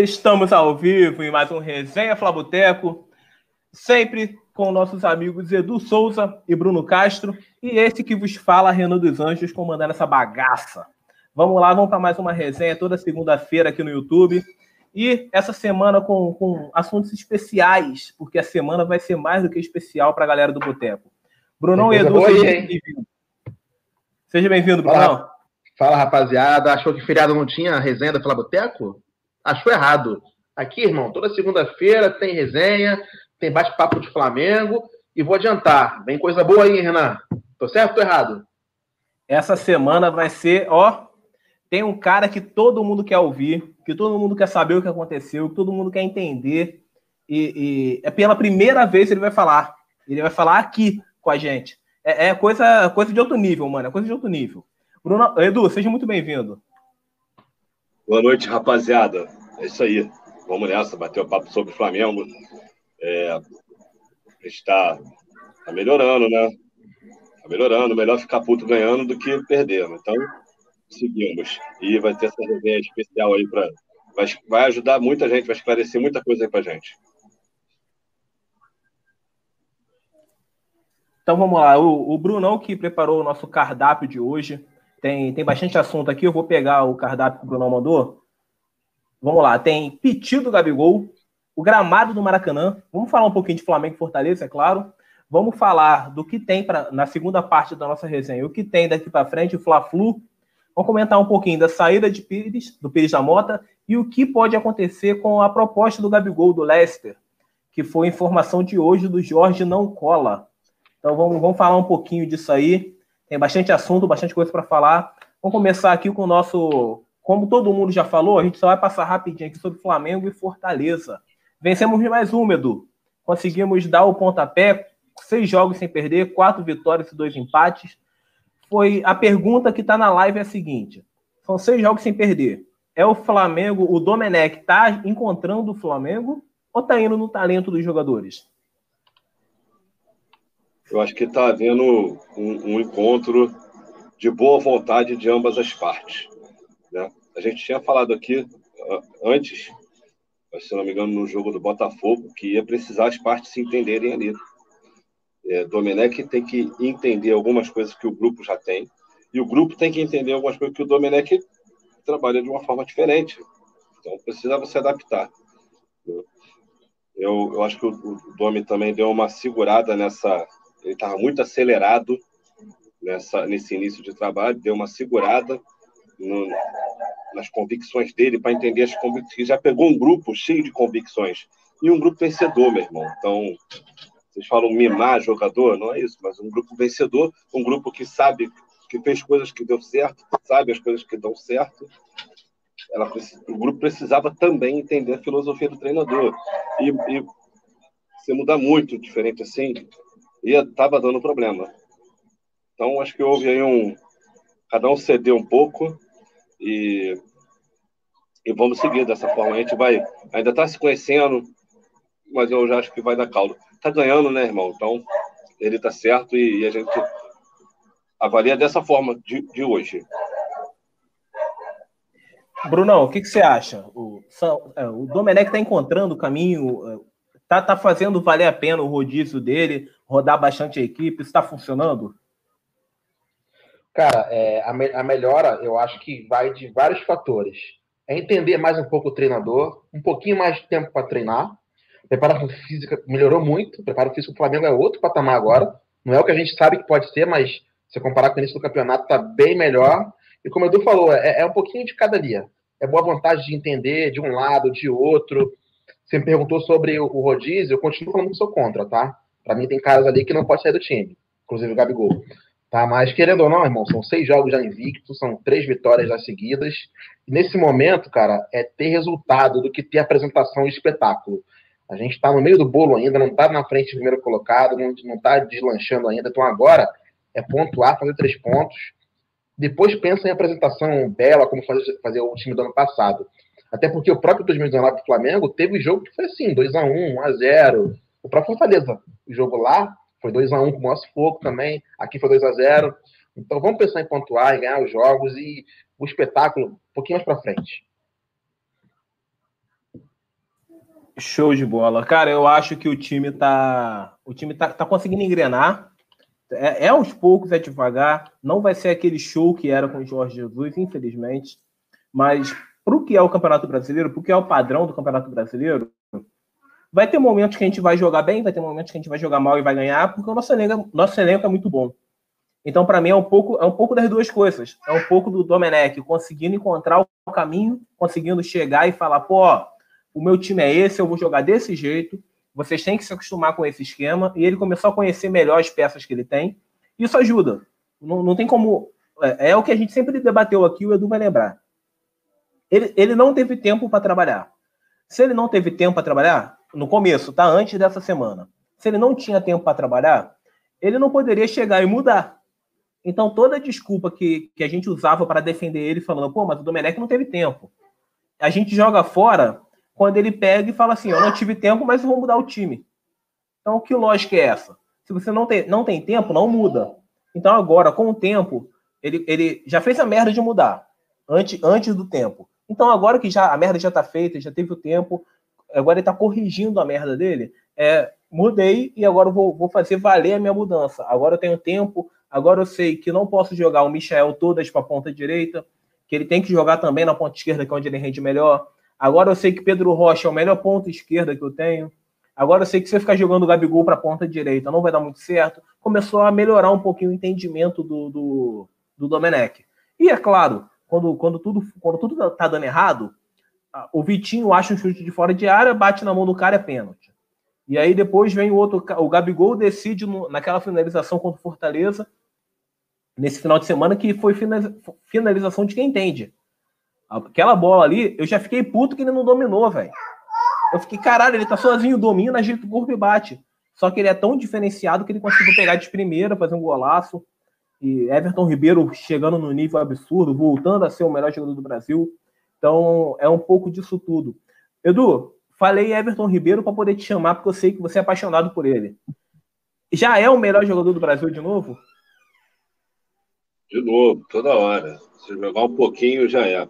Estamos ao vivo em mais um Resenha Flaboteco, sempre com nossos amigos Edu Souza e Bruno Castro, e esse que vos fala, Renan dos Anjos, comandando essa bagaça. Vamos lá, vamos para mais uma resenha toda segunda-feira aqui no YouTube. E essa semana com, com assuntos especiais, porque a semana vai ser mais do que especial para a galera do Boteco. Brunão e Edu, seja bem-vindo. Seja bem-vindo, Brunão. Fala, fala, rapaziada. Achou que feriado não tinha resenha da Flaboteco? Achou errado. Aqui, irmão, toda segunda-feira tem resenha, tem bate-papo de Flamengo. E vou adiantar, vem coisa boa aí, Renan. Tô certo ou tô errado? Essa semana vai ser, ó. Tem um cara que todo mundo quer ouvir, que todo mundo quer saber o que aconteceu, que todo mundo quer entender. E, e é pela primeira vez ele vai falar. Ele vai falar aqui com a gente. É, é coisa, coisa de outro nível, mano. É coisa de outro nível. Bruno, Edu, seja muito bem-vindo. Boa noite, rapaziada. É isso aí. Vamos nessa, bater o papo sobre o Flamengo. É, está tá melhorando, né? Está melhorando. Melhor ficar puto ganhando do que perdendo. Então, seguimos. E vai ter essa resenha especial aí para. Vai, vai ajudar muita gente, vai esclarecer muita coisa aí para gente. Então vamos lá. O, o Brunão que preparou o nosso cardápio de hoje tem, tem bastante assunto aqui. Eu vou pegar o cardápio que o Bruno mandou. Vamos lá. Tem Piti do Gabigol, o gramado do Maracanã. Vamos falar um pouquinho de Flamengo e Fortaleza, é claro. Vamos falar do que tem pra, na segunda parte da nossa resenha, o que tem daqui para frente, o Fla-Flu. Vamos comentar um pouquinho da saída de Pires, do Pires da Mota, e o que pode acontecer com a proposta do Gabigol do Leicester, que foi informação de hoje do Jorge Não Cola. Então vamos, vamos falar um pouquinho disso aí. Tem bastante assunto, bastante coisa para falar. Vamos começar aqui com o nosso. Como todo mundo já falou, a gente só vai passar rapidinho aqui sobre Flamengo e Fortaleza. Vencemos mais um, Edu. Conseguimos dar o pontapé, seis jogos sem perder, quatro vitórias e dois empates. Foi a pergunta que está na live é a seguinte: são seis jogos sem perder. É o Flamengo, o Domenech está encontrando o Flamengo ou está indo no talento dos jogadores? Eu acho que está havendo um, um, encontro de boa vontade de ambas as partes. Né? A gente tinha falado aqui antes, se não me engano, no jogo do Botafogo, que ia precisar as partes se entenderem ali. É, Domenech tem que entender algumas coisas que o grupo já tem, e o grupo tem que entender algumas coisas que o Domenech trabalha de uma forma diferente. Então precisava se adaptar. Né? Eu, eu acho que o, o Domi também deu uma segurada nessa, ele estava muito acelerado nessa, nesse início de trabalho, deu uma segurada no, nas convicções dele para entender as convicções. Já pegou um grupo cheio de convicções e um grupo vencedor, meu irmão. Então, vocês falam mimar jogador, não é isso, mas um grupo vencedor, um grupo que sabe que fez coisas que deu certo, sabe as coisas que dão certo. Ela, o grupo precisava também entender a filosofia do treinador. E, e você mudar muito diferente assim, e estava dando problema. Então, acho que houve aí um. Cada um cedeu um pouco e, e vamos seguir dessa forma. A gente vai. Ainda está se conhecendo, mas eu já acho que vai dar caldo. Está ganhando, né, irmão? Então, ele está certo e, e, a gente avalia dessa forma de, de hoje. Brunão, o que, que você acha? O, é, o Domenech está encontrando o caminho, é, tá, tá fazendo valer a pena o rodízio dele, rodar bastante a equipe? Está funcionando? Cara, é, a, me, a melhora eu acho que vai de vários fatores. É entender mais um pouco o treinador, um pouquinho mais de tempo para treinar. Preparação física melhorou muito. Preparo físico do Flamengo é outro patamar agora. Não é o que a gente sabe que pode ser, mas se comparar com o início do campeonato, está bem melhor. E como o Edu falou, é, é um pouquinho de cada dia. É boa vontade de entender de um lado, de outro. Você me perguntou sobre o rodízio, eu continuo falando que sou contra, tá? Para mim, tem caras ali que não pode sair do time, inclusive o Gabigol. Tá, mas querendo ou não, irmão, são seis jogos já invictos, são três vitórias já seguidas. E nesse momento, cara, é ter resultado do que ter apresentação e espetáculo. A gente está no meio do bolo ainda, não está na frente do primeiro colocado, não está deslanchando ainda. Então agora é pontuar, fazer três pontos. Depois pensa em apresentação bela, como fazer, fazer o time do ano passado. Até porque o próprio 2019 do Flamengo teve jogo que foi assim, 2x1, 1x0, o próprio Fortaleza, o jogo lá foi 2x1 com o nosso fogo também, aqui foi 2x0. Então vamos pensar em pontuar, em ganhar os jogos e o espetáculo um pouquinho mais para frente. Show de bola. Cara, eu acho que o time tá. O time tá, tá conseguindo engrenar. É, é aos poucos, é devagar. Não vai ser aquele show que era com o Jorge Jesus, infelizmente. Mas para o que é o Campeonato Brasileiro, para o que é o padrão do Campeonato Brasileiro, vai ter momentos que a gente vai jogar bem, vai ter momentos que a gente vai jogar mal e vai ganhar, porque o nosso elenco, nosso elenco é muito bom. Então, para mim, é um pouco é um pouco das duas coisas. É um pouco do Domenech conseguindo encontrar o caminho, conseguindo chegar e falar, pô, o meu time é esse, eu vou jogar desse jeito, vocês têm que se acostumar com esse esquema. E ele começou a conhecer melhor as peças que ele tem. Isso ajuda. Não, não tem como. É, é o que a gente sempre debateu aqui, o Edu vai lembrar. Ele, ele não teve tempo para trabalhar. Se ele não teve tempo para trabalhar, no começo, tá? Antes dessa semana. Se ele não tinha tempo para trabalhar, ele não poderia chegar e mudar. Então, toda desculpa que, que a gente usava para defender ele, falando, pô, mas o Domenech não teve tempo. A gente joga fora quando ele pega e fala assim: eu não tive tempo, mas eu vou mudar o time. Então, que lógica é essa? Se você não tem, não tem tempo, não muda. Então, agora, com o tempo, ele, ele já fez a merda de mudar antes, antes do tempo. Então, agora que já a merda já está feita, já teve o tempo, agora ele está corrigindo a merda dele, é, mudei e agora vou, vou fazer valer a minha mudança. Agora eu tenho tempo, Agora eu sei que não posso jogar o Michel todas para a ponta direita, que ele tem que jogar também na ponta esquerda, que é onde ele rende melhor. Agora eu sei que Pedro Rocha é o melhor ponta esquerda que eu tenho. Agora eu sei que se eu ficar jogando o Gabigol para a ponta direita não vai dar muito certo. Começou a melhorar um pouquinho o entendimento do, do, do Domenech. E é claro, quando, quando, tudo, quando tudo tá dando errado, o Vitinho acha um chute de fora de área, bate na mão do cara, é pênalti. E aí depois vem o outro, o Gabigol decide no, naquela finalização contra o Fortaleza, nesse final de semana que foi finalização de quem entende. Aquela bola ali, eu já fiquei puto que ele não dominou, velho. Eu fiquei, caralho, ele tá sozinho, domina, agita o corpo e bate. Só que ele é tão diferenciado que ele conseguiu pegar de primeira, fazer um golaço. E Everton Ribeiro chegando no nível absurdo, voltando a ser o melhor jogador do Brasil. Então, é um pouco disso tudo. Edu, falei Everton Ribeiro para poder te chamar, porque eu sei que você é apaixonado por ele. Já é o melhor jogador do Brasil de novo? De novo, toda hora. Se jogar um pouquinho, já é.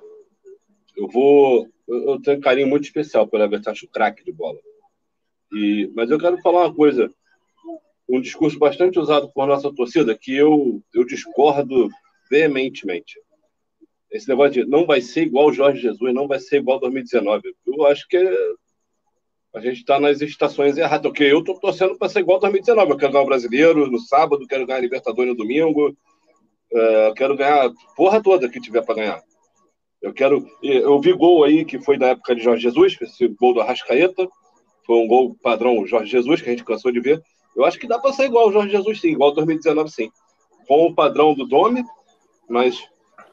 Eu vou. Eu tenho um carinho muito especial pelo Everton, acho craque de bola. E, mas eu quero falar uma coisa. Um discurso bastante usado por nossa torcida que eu, eu discordo veementemente. Esse negócio de não vai ser igual Jorge Jesus, não vai ser igual 2019. Eu acho que a gente está nas estações erradas. Ok, eu estou torcendo para ser igual 2019. Eu quero ganhar o brasileiro no sábado, quero ganhar a Libertadores no domingo, é, quero ganhar a porra toda que tiver para ganhar. Eu quero. Eu vi gol aí que foi da época de Jorge Jesus, esse gol do Arrascaeta. Foi um gol padrão Jorge Jesus, que a gente cansou de ver. Eu acho que dá para ser igual o Jorge Jesus, sim, igual 2019, sim. Com o padrão do Domi, mas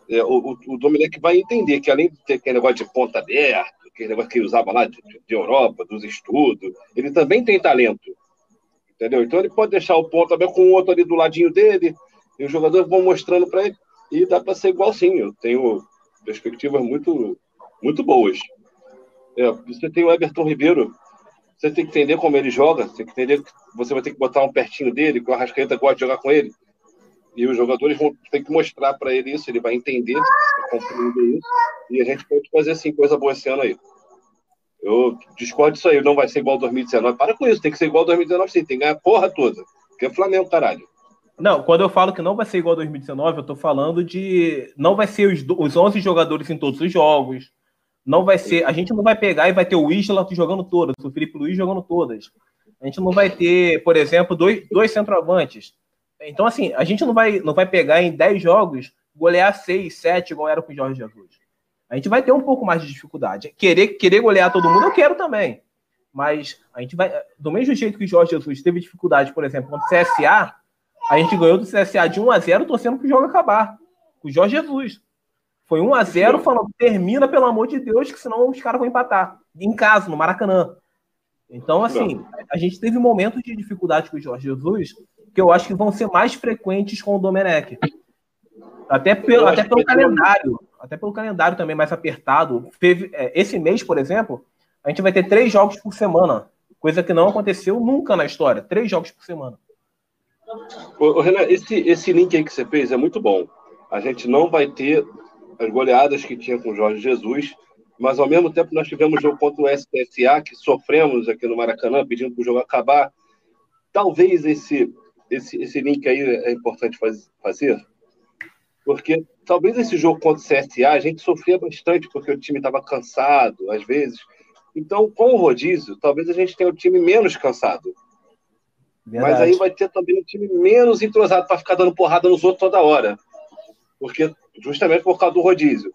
é, o, o vai entender que além de ter aquele negócio de ponta aberta, aquele negócio que ele usava lá de, de Europa, dos estudos, ele também tem talento. Entendeu? Então ele pode deixar o ponta aberto com o outro ali do ladinho dele, e os jogadores vão mostrando para ele. E dá para ser igual sim. Eu tenho perspectivas muito, muito boas. É, você tem o Everton Ribeiro, você tem que entender como ele joga, você tem que entender que você vai ter que botar um pertinho dele, que o Arrascaeta gosta de jogar com ele. E os jogadores vão ter que mostrar para ele isso, ele vai entender, compreender isso. E a gente pode fazer assim coisa boa esse ano aí. Eu discordo disso aí, não vai ser igual 2019. Para com isso, tem que ser igual 2019 sim, tem que ganhar a porra toda. Porque é Flamengo, caralho. Não, quando eu falo que não vai ser igual 2019, eu tô falando de. Não vai ser os, os 11 jogadores em todos os jogos. Não vai ser. A gente não vai pegar e vai ter o Isla jogando todas, o Felipe Luiz jogando todas. A gente não vai ter, por exemplo, dois, dois centroavantes. Então, assim, a gente não vai, não vai pegar em 10 jogos, golear 6, 7, igual era com o Jorge Jesus. A gente vai ter um pouco mais de dificuldade. Querer, querer golear todo mundo, eu quero também. Mas a gente vai. Do mesmo jeito que o Jorge Jesus teve dificuldade, por exemplo, contra o CSA, a gente ganhou do CSA de 1 a 0 torcendo para o jogo acabar. O Jorge Jesus. Foi 1 a 0 falando, termina, pelo amor de Deus, que senão os caras vão empatar. Em casa, no Maracanã. Então, assim, a gente teve momentos de dificuldade com o Jorge Jesus que eu acho que vão ser mais frequentes com o Domenech. Até pelo, até pelo calendário. Até pelo calendário também mais apertado. Teve, é, esse mês, por exemplo, a gente vai ter três jogos por semana. Coisa que não aconteceu nunca na história. Três jogos por semana. Ô, Renan, esse, esse link aí que você fez é muito bom. A gente não vai ter as goleadas que tinha com o Jorge Jesus, mas ao mesmo tempo nós tivemos jogo contra o SPSA, que sofremos aqui no Maracanã, pedindo para o jogo acabar. Talvez esse, esse, esse link aí é importante faz, fazer, porque talvez esse jogo contra o CSA a gente sofria bastante, porque o time estava cansado, às vezes. Então, com o rodízio, talvez a gente tenha o time menos cansado. Verdade. Mas aí vai ter também um time menos entrosado para ficar dando porrada nos outros toda hora. Porque, justamente por causa do rodízio.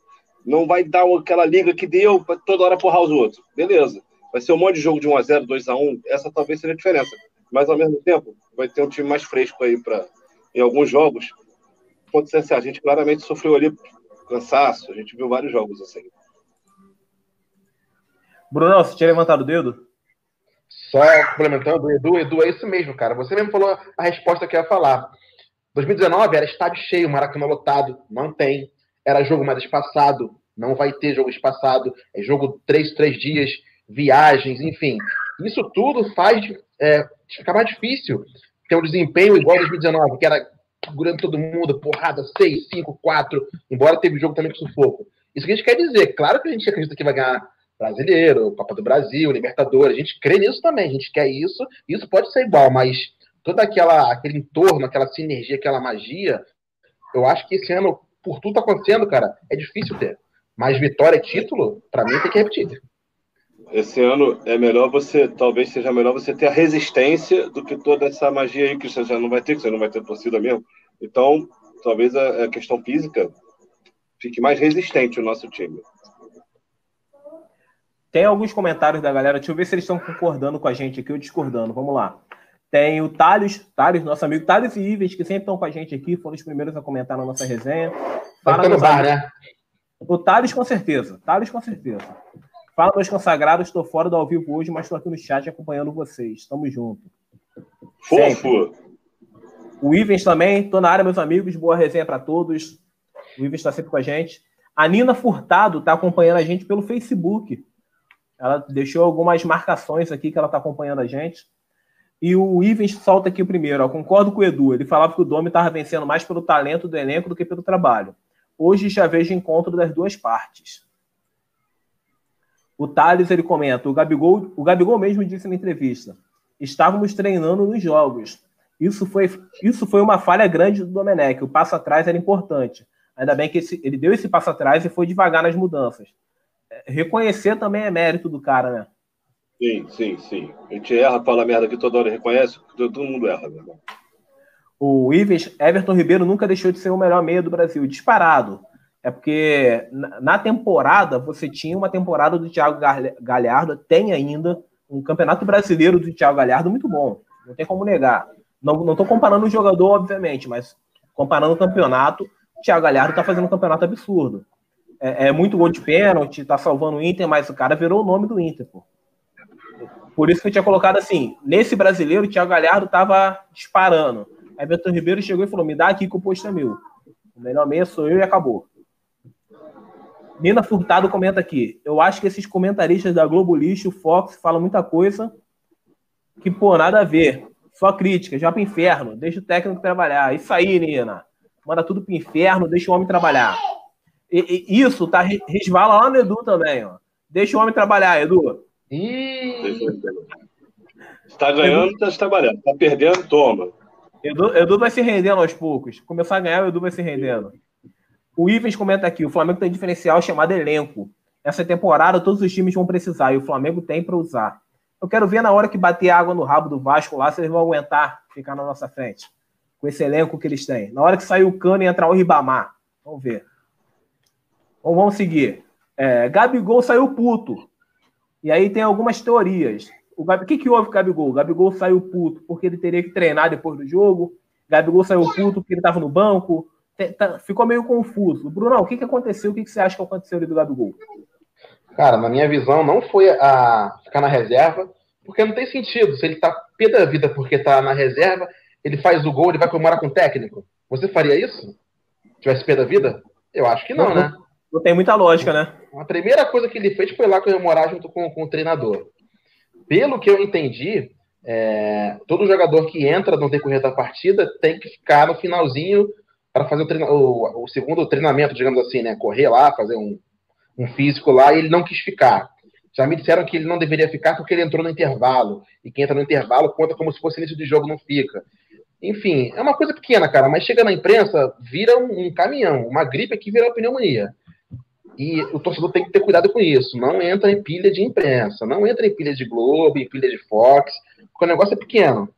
Não vai dar aquela liga que deu para toda hora porrar os outros. Beleza. Vai ser um monte de jogo de 1x0, 2x1. Essa talvez seja a diferença. Mas, ao mesmo tempo, vai ter um time mais fresco aí para em alguns jogos. Pode ser assim, a gente claramente sofreu ali cansaço. A gente viu vários jogos assim. Bruno, você tinha levantado o dedo? Só complementando, Edu, Edu, é isso mesmo, cara. Você mesmo falou a resposta que eu ia falar. 2019 era estádio cheio, Maracanã lotado, não tem. Era jogo mais espaçado, não vai ter jogo espaçado. É jogo três, três dias, viagens, enfim. Isso tudo faz é, ficar mais difícil ter um desempenho igual 2019, que era segurando todo mundo, porrada, 6, 5, 4, embora teve jogo também com sufoco. Isso que a gente quer dizer. Claro que a gente acredita que vai ganhar brasileiro, Copa do Brasil, Libertadores, a gente crê nisso também, a gente quer isso, isso pode ser igual, mas todo aquela, aquele entorno, aquela sinergia, aquela magia, eu acho que esse ano, por tudo tá acontecendo, cara, é difícil ter. Mas vitória e título, para mim, tem que repetir. Esse ano é melhor você, talvez seja melhor você ter a resistência do que toda essa magia aí que você já não vai ter, que você não vai ter torcida mesmo. Então, talvez a, a questão física fique mais resistente o nosso time. Tem alguns comentários da galera, deixa eu ver se eles estão concordando com a gente aqui ou discordando. Vamos lá. Tem o Thales, Thales, nosso amigo Thales e Ives, que sempre estão com a gente aqui, foram os primeiros a comentar na nossa resenha. Fala no bar, né? O Thales, com certeza. Thales, com certeza. Fala, meus consagrados, estou fora do ao vivo hoje, mas estou aqui no chat acompanhando vocês. Tamo junto. Fofo! O Ivens também, estou na área, meus amigos. Boa resenha para todos. O Ivens está sempre com a gente. A Nina Furtado está acompanhando a gente pelo Facebook. Ela deixou algumas marcações aqui que ela está acompanhando a gente. E o Ivens solta aqui o primeiro. Concordo com o Edu. Ele falava que o Domi estava vencendo mais pelo talento do elenco do que pelo trabalho. Hoje já vejo encontro das duas partes. O Thales ele comenta: o Gabigol, o Gabigol mesmo disse na entrevista: estávamos treinando nos jogos. Isso foi, isso foi uma falha grande do Domenech. O passo atrás era importante. Ainda bem que esse, ele deu esse passo atrás e foi devagar nas mudanças reconhecer também é mérito do cara, né? Sim, sim, sim. A gente erra, fala merda que toda hora reconhece, todo mundo erra, meu irmão. O Ives, Everton Ribeiro nunca deixou de ser o melhor meia do Brasil, disparado. É porque na temporada você tinha uma temporada do Thiago Galhardo, tem ainda um campeonato brasileiro do Thiago Galhardo muito bom. Não tem como negar. Não, tô comparando o jogador, obviamente, mas comparando o campeonato, o Thiago Galhardo tá fazendo um campeonato absurdo é, é, muito gol de pênalti, tá salvando o Inter, mas o cara virou o nome do Inter, pô. Por isso que eu tinha colocado assim, nesse brasileiro, o Thiago Galhardo tava disparando. Aí Beto Ribeiro chegou e falou: me dá aqui que o posto é meu. O melhor meia sou eu e acabou. Nina Furtado comenta aqui. Eu acho que esses comentaristas da Globo Lixo, Fox, falam muita coisa que, pô, nada a ver. Só crítica, já pro inferno. Deixa o técnico trabalhar. Isso aí, Nina. Manda tudo pro inferno, deixa o homem trabalhar. E, e, isso tá resvala lá no Edu também, ó. Deixa o homem trabalhar, Edu. Está ganhando, está trabalhando. Está perdendo, toma. Edu, Edu vai se rendendo aos poucos. Começar a ganhar, o Edu vai se rendendo. O Ivens comenta aqui: o Flamengo tem diferencial chamado elenco. Essa temporada todos os times vão precisar e o Flamengo tem para usar. Eu quero ver na hora que bater água no rabo do Vasco lá, se eles vão aguentar ficar na nossa frente. Com esse elenco que eles têm. Na hora que sair o cano e entrar o Ribamar. Vamos ver. Então vamos seguir. É, Gabigol saiu puto. E aí tem algumas teorias. O, o que, que houve com o Gabigol? O Gabigol saiu puto porque ele teria que treinar depois do jogo. Gabigol saiu puto porque ele estava no banco. Tá, ficou meio confuso. Bruno, o que, que aconteceu? O que, que você acha que aconteceu ali do Gabigol? Cara, na minha visão, não foi a ficar na reserva, porque não tem sentido. Se ele tá pé da vida porque tá na reserva, ele faz o gol, ele vai comemorar com o técnico. Você faria isso? Se tivesse pé da vida? Eu acho que não, não né? Não tem muita lógica, né? A primeira coisa que ele fez foi lá comemorar junto com, com o treinador. Pelo que eu entendi, é, todo jogador que entra no decorrer da partida tem que ficar no finalzinho para fazer o, o, o, segundo treinamento, digamos assim, né? Correr lá, fazer um, um físico lá e ele não quis ficar. Já me disseram que ele não deveria ficar porque ele entrou no intervalo. E quem entra no intervalo conta como se fosse início de jogo, não fica. Enfim, é uma coisa pequena, cara, mas chega na imprensa, vira um, um caminhão. Uma gripe aqui vira uma pneumonia. E o torcedor tem que ter cuidado com isso. Não entra em pilha de imprensa, não entra em pilha de Globo, em pilha de Fox, porque o negócio é pequeno.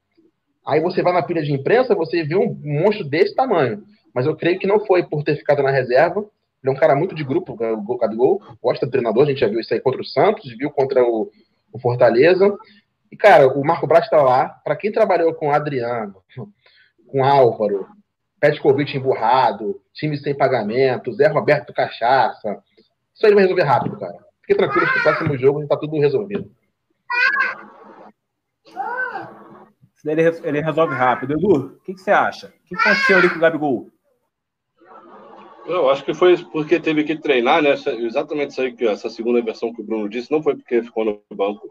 Aí você vai na pilha de imprensa, você vê um monstro desse tamanho. Mas eu creio que não foi por ter ficado na reserva. Ele é um cara muito de grupo, o Gabigol, gosta do treinador, a gente já viu isso aí contra o Santos, viu contra o, o Fortaleza. E, cara, o Marco Braz está lá. Para quem trabalhou com Adriano, com Álvaro, Petkovic emburrado, time sem pagamento, Zé Roberto Cachaça, isso aí vai resolver rápido, cara. Fique tranquilo que o próximo jogo está tudo resolvido. Ele, ele resolve rápido. Edu, o que, que, você acha? O que, que aconteceu ali com o Gabigol? Eu acho que foi porque teve que treinar, né? Exatamente isso aí que essa segunda versão que o Bruno disse, não foi porque ficou no banco.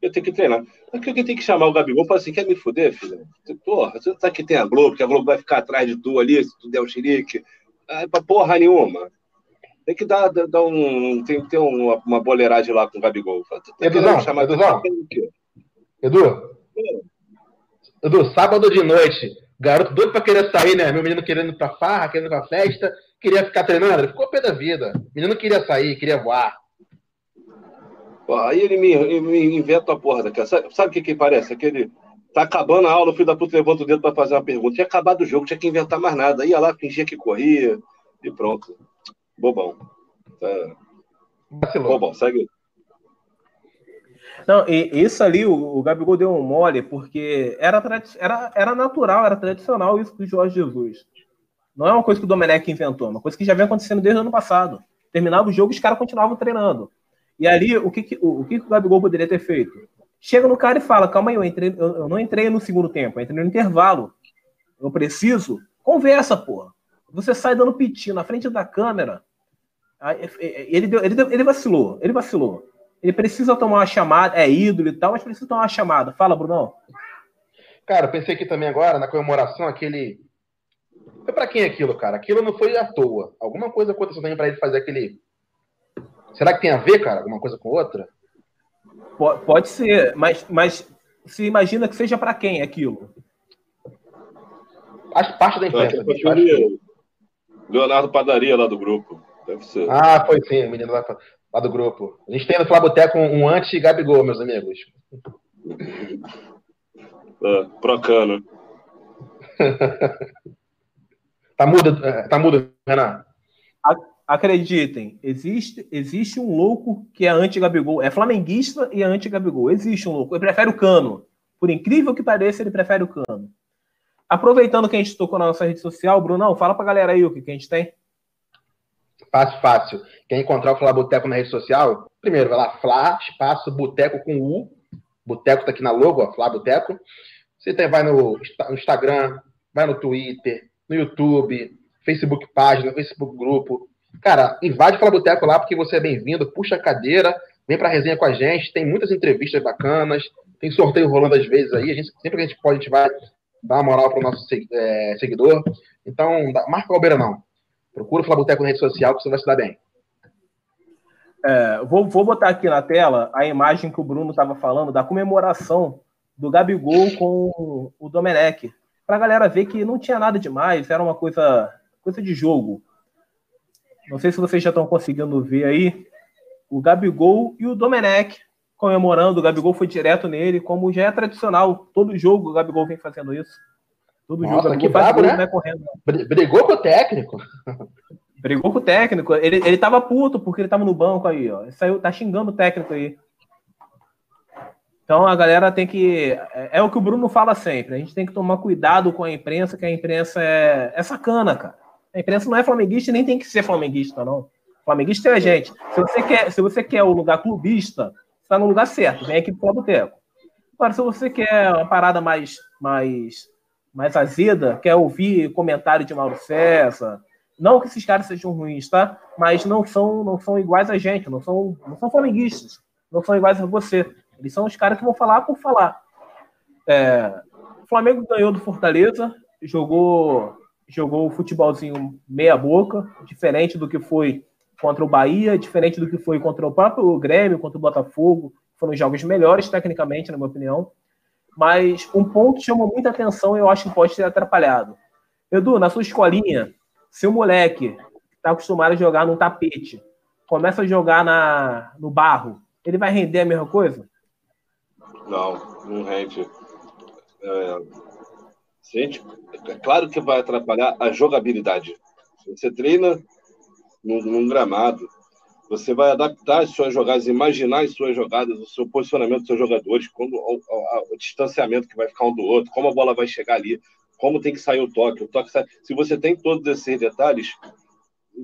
Eu tenho que treinar. Mas que eu tenho que chamar o Gabigol para assim, quer me fuder, filho? Porra, você sabe que tem a Globo, que a Globo vai ficar atrás de tu ali, se tu der o xerique. É pra porra nenhuma. Tem que dar, dar um. Tem que ter uma, uma boleiragem lá com o Gabigol. Tá Eduzão, chamar Eduzão. Edu, Edu, sábado de noite, garoto doido pra querer sair, né? Meu menino querendo ir pra farra, querendo ir pra festa, queria ficar treinando, ficou pé da vida. O menino queria sair, queria voar. Pô, aí ele me, ele me inventa a porra daquela. Sabe, sabe o que que parece? Aquele. Tá acabando a aula, o filho da puta levanta o dedo pra fazer uma pergunta. Tinha acabado o jogo, tinha que inventar mais nada. Ia lá, fingia que corria e pronto. Bobão. Tá... Bobão, segue. Não, e isso ali, o, o Gabigol deu um mole, porque era, era, era natural, era tradicional isso do Jorge Jesus. Não é uma coisa que o Domenech inventou, é uma coisa que já vem acontecendo desde o ano passado. Terminava o jogo, os caras continuavam treinando. E ali, o que, que o, o, que, que o Gabigol poderia ter feito? Chega no cara e fala: calma aí, eu, entrei, eu, eu não entrei no segundo tempo, eu entrei no intervalo. Eu preciso. Conversa, porra. Você sai dando piti na frente da câmera. Ele, deu, ele, deu, ele vacilou, ele vacilou. Ele precisa tomar uma chamada, é ídolo e tal, mas precisa tomar uma chamada. Fala, Brunão. Cara, eu pensei aqui também agora, na comemoração, aquele. Foi pra quem aquilo, cara? Aquilo não foi à toa. Alguma coisa aconteceu também pra ele fazer aquele. Será que tem a ver, cara, alguma coisa com outra? Pode ser, mas, mas se imagina que seja para quem aquilo? Faz parte da imprensa. Leonardo Padaria lá do grupo. Deve ser. Ah, foi sim, o menino lá lá do grupo. A gente tem no Flaboteco um, um anti-Gabigol, meus amigos. Uh, procano. tá mudo, é, tá mudo, Renan. Acreditem, existe, existe um louco que é anti-Gabigol. É flamenguista e é anti-Gabigol. Existe um louco. Ele prefere o cano. Por incrível que pareça, ele prefere o cano. Aproveitando que a gente tocou na nossa rede social, Brunão, fala pra galera aí o que, que a gente tem. Fácil, fácil. Quer encontrar o Flá Boteco na rede social? Primeiro, vai lá, Flá, espaço, Boteco com U. Boteco tá aqui na logo, ó, Flá Boteco. Você tem, vai no, no Instagram, vai no Twitter, no YouTube, Facebook página, Facebook grupo. Cara, invade o Flá Boteco lá porque você é bem-vindo, puxa a cadeira, vem pra resenha com a gente, tem muitas entrevistas bacanas, tem sorteio rolando às vezes aí, a gente, sempre que a gente pode, a gente vai dar uma moral pro nosso é, seguidor. Então, marca o beira não. Procura o Flaboteco na rede social que você vai se dar bem. É, vou, vou botar aqui na tela a imagem que o Bruno estava falando da comemoração do Gabigol com o Domenech. Para a galera ver que não tinha nada demais, era uma coisa, coisa de jogo. Não sei se vocês já estão conseguindo ver aí. O Gabigol e o Domenech comemorando. O Gabigol foi direto nele, como já é tradicional. Todo jogo o Gabigol vem fazendo isso. Todo Nossa, jogo. Que brabo, né? Correndo. Brigou com o técnico. Brigou com o técnico. Ele, ele tava puto porque ele tava no banco aí, ó. Ele saiu, tá xingando o técnico aí. Então a galera tem que. É, é, o que o Bruno fala sempre. A gente tem que tomar cuidado com a imprensa, que a imprensa é, é sacana, cara. A imprensa não é flamenguista e nem tem que ser flamenguista, não. Flamenguista é a gente. Se você quer, se você quer o lugar clubista, você tá no lugar certo. Vem aqui pro Boteco. Agora, se você quer uma parada mais, mais mais azeda quer ouvir comentário de Mauro César. Não que esses caras sejam ruins, tá? Mas não são, não são iguais a gente, não são, não são flamenguistas, não são iguais a você. Eles são os caras que vão falar por falar. É, o Flamengo ganhou do Fortaleza, jogou jogou futebolzinho meia boca, diferente do que foi contra o Bahia, diferente do que foi contra o próprio Grêmio, contra o Botafogo. Foram jogos melhores, tecnicamente, na minha opinião. Mas um ponto que chamou muita atenção e eu acho que pode ter atrapalhado. Edu, na sua escolinha, se o moleque está acostumado a jogar num tapete, começa a jogar na, no barro, ele vai render a mesma coisa? Não, não rende. É, gente, é claro que vai atrapalhar a jogabilidade. Você treina num, num, gramado, você vai adaptar as suas jogadas, imaginar as suas jogadas, o seu posicionamento dos seus jogadores, quando, o, o, o, distanciamento que vai ficar um do outro, como a bola vai chegar ali, como tem que sair o toque. O toque sai... Se você tem todos esses detalhes,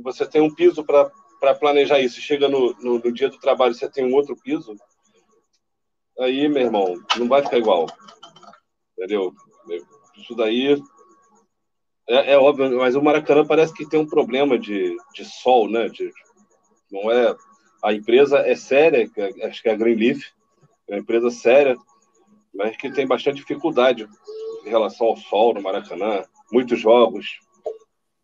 você tem um piso para planejar isso. Chega no, no, no, dia do trabalho, você tem um outro piso, aí, meu irmão, não vai ficar igual. Entendeu? Isso daí é, é, óbvio, mas o Maracanã parece que tem um problema de, de sol, né? De, não é. A empresa é séria, é, acho que é a Greenleaf, é uma empresa séria, mas que tem bastante dificuldade em relação ao sol no Maracanã, muitos jogos,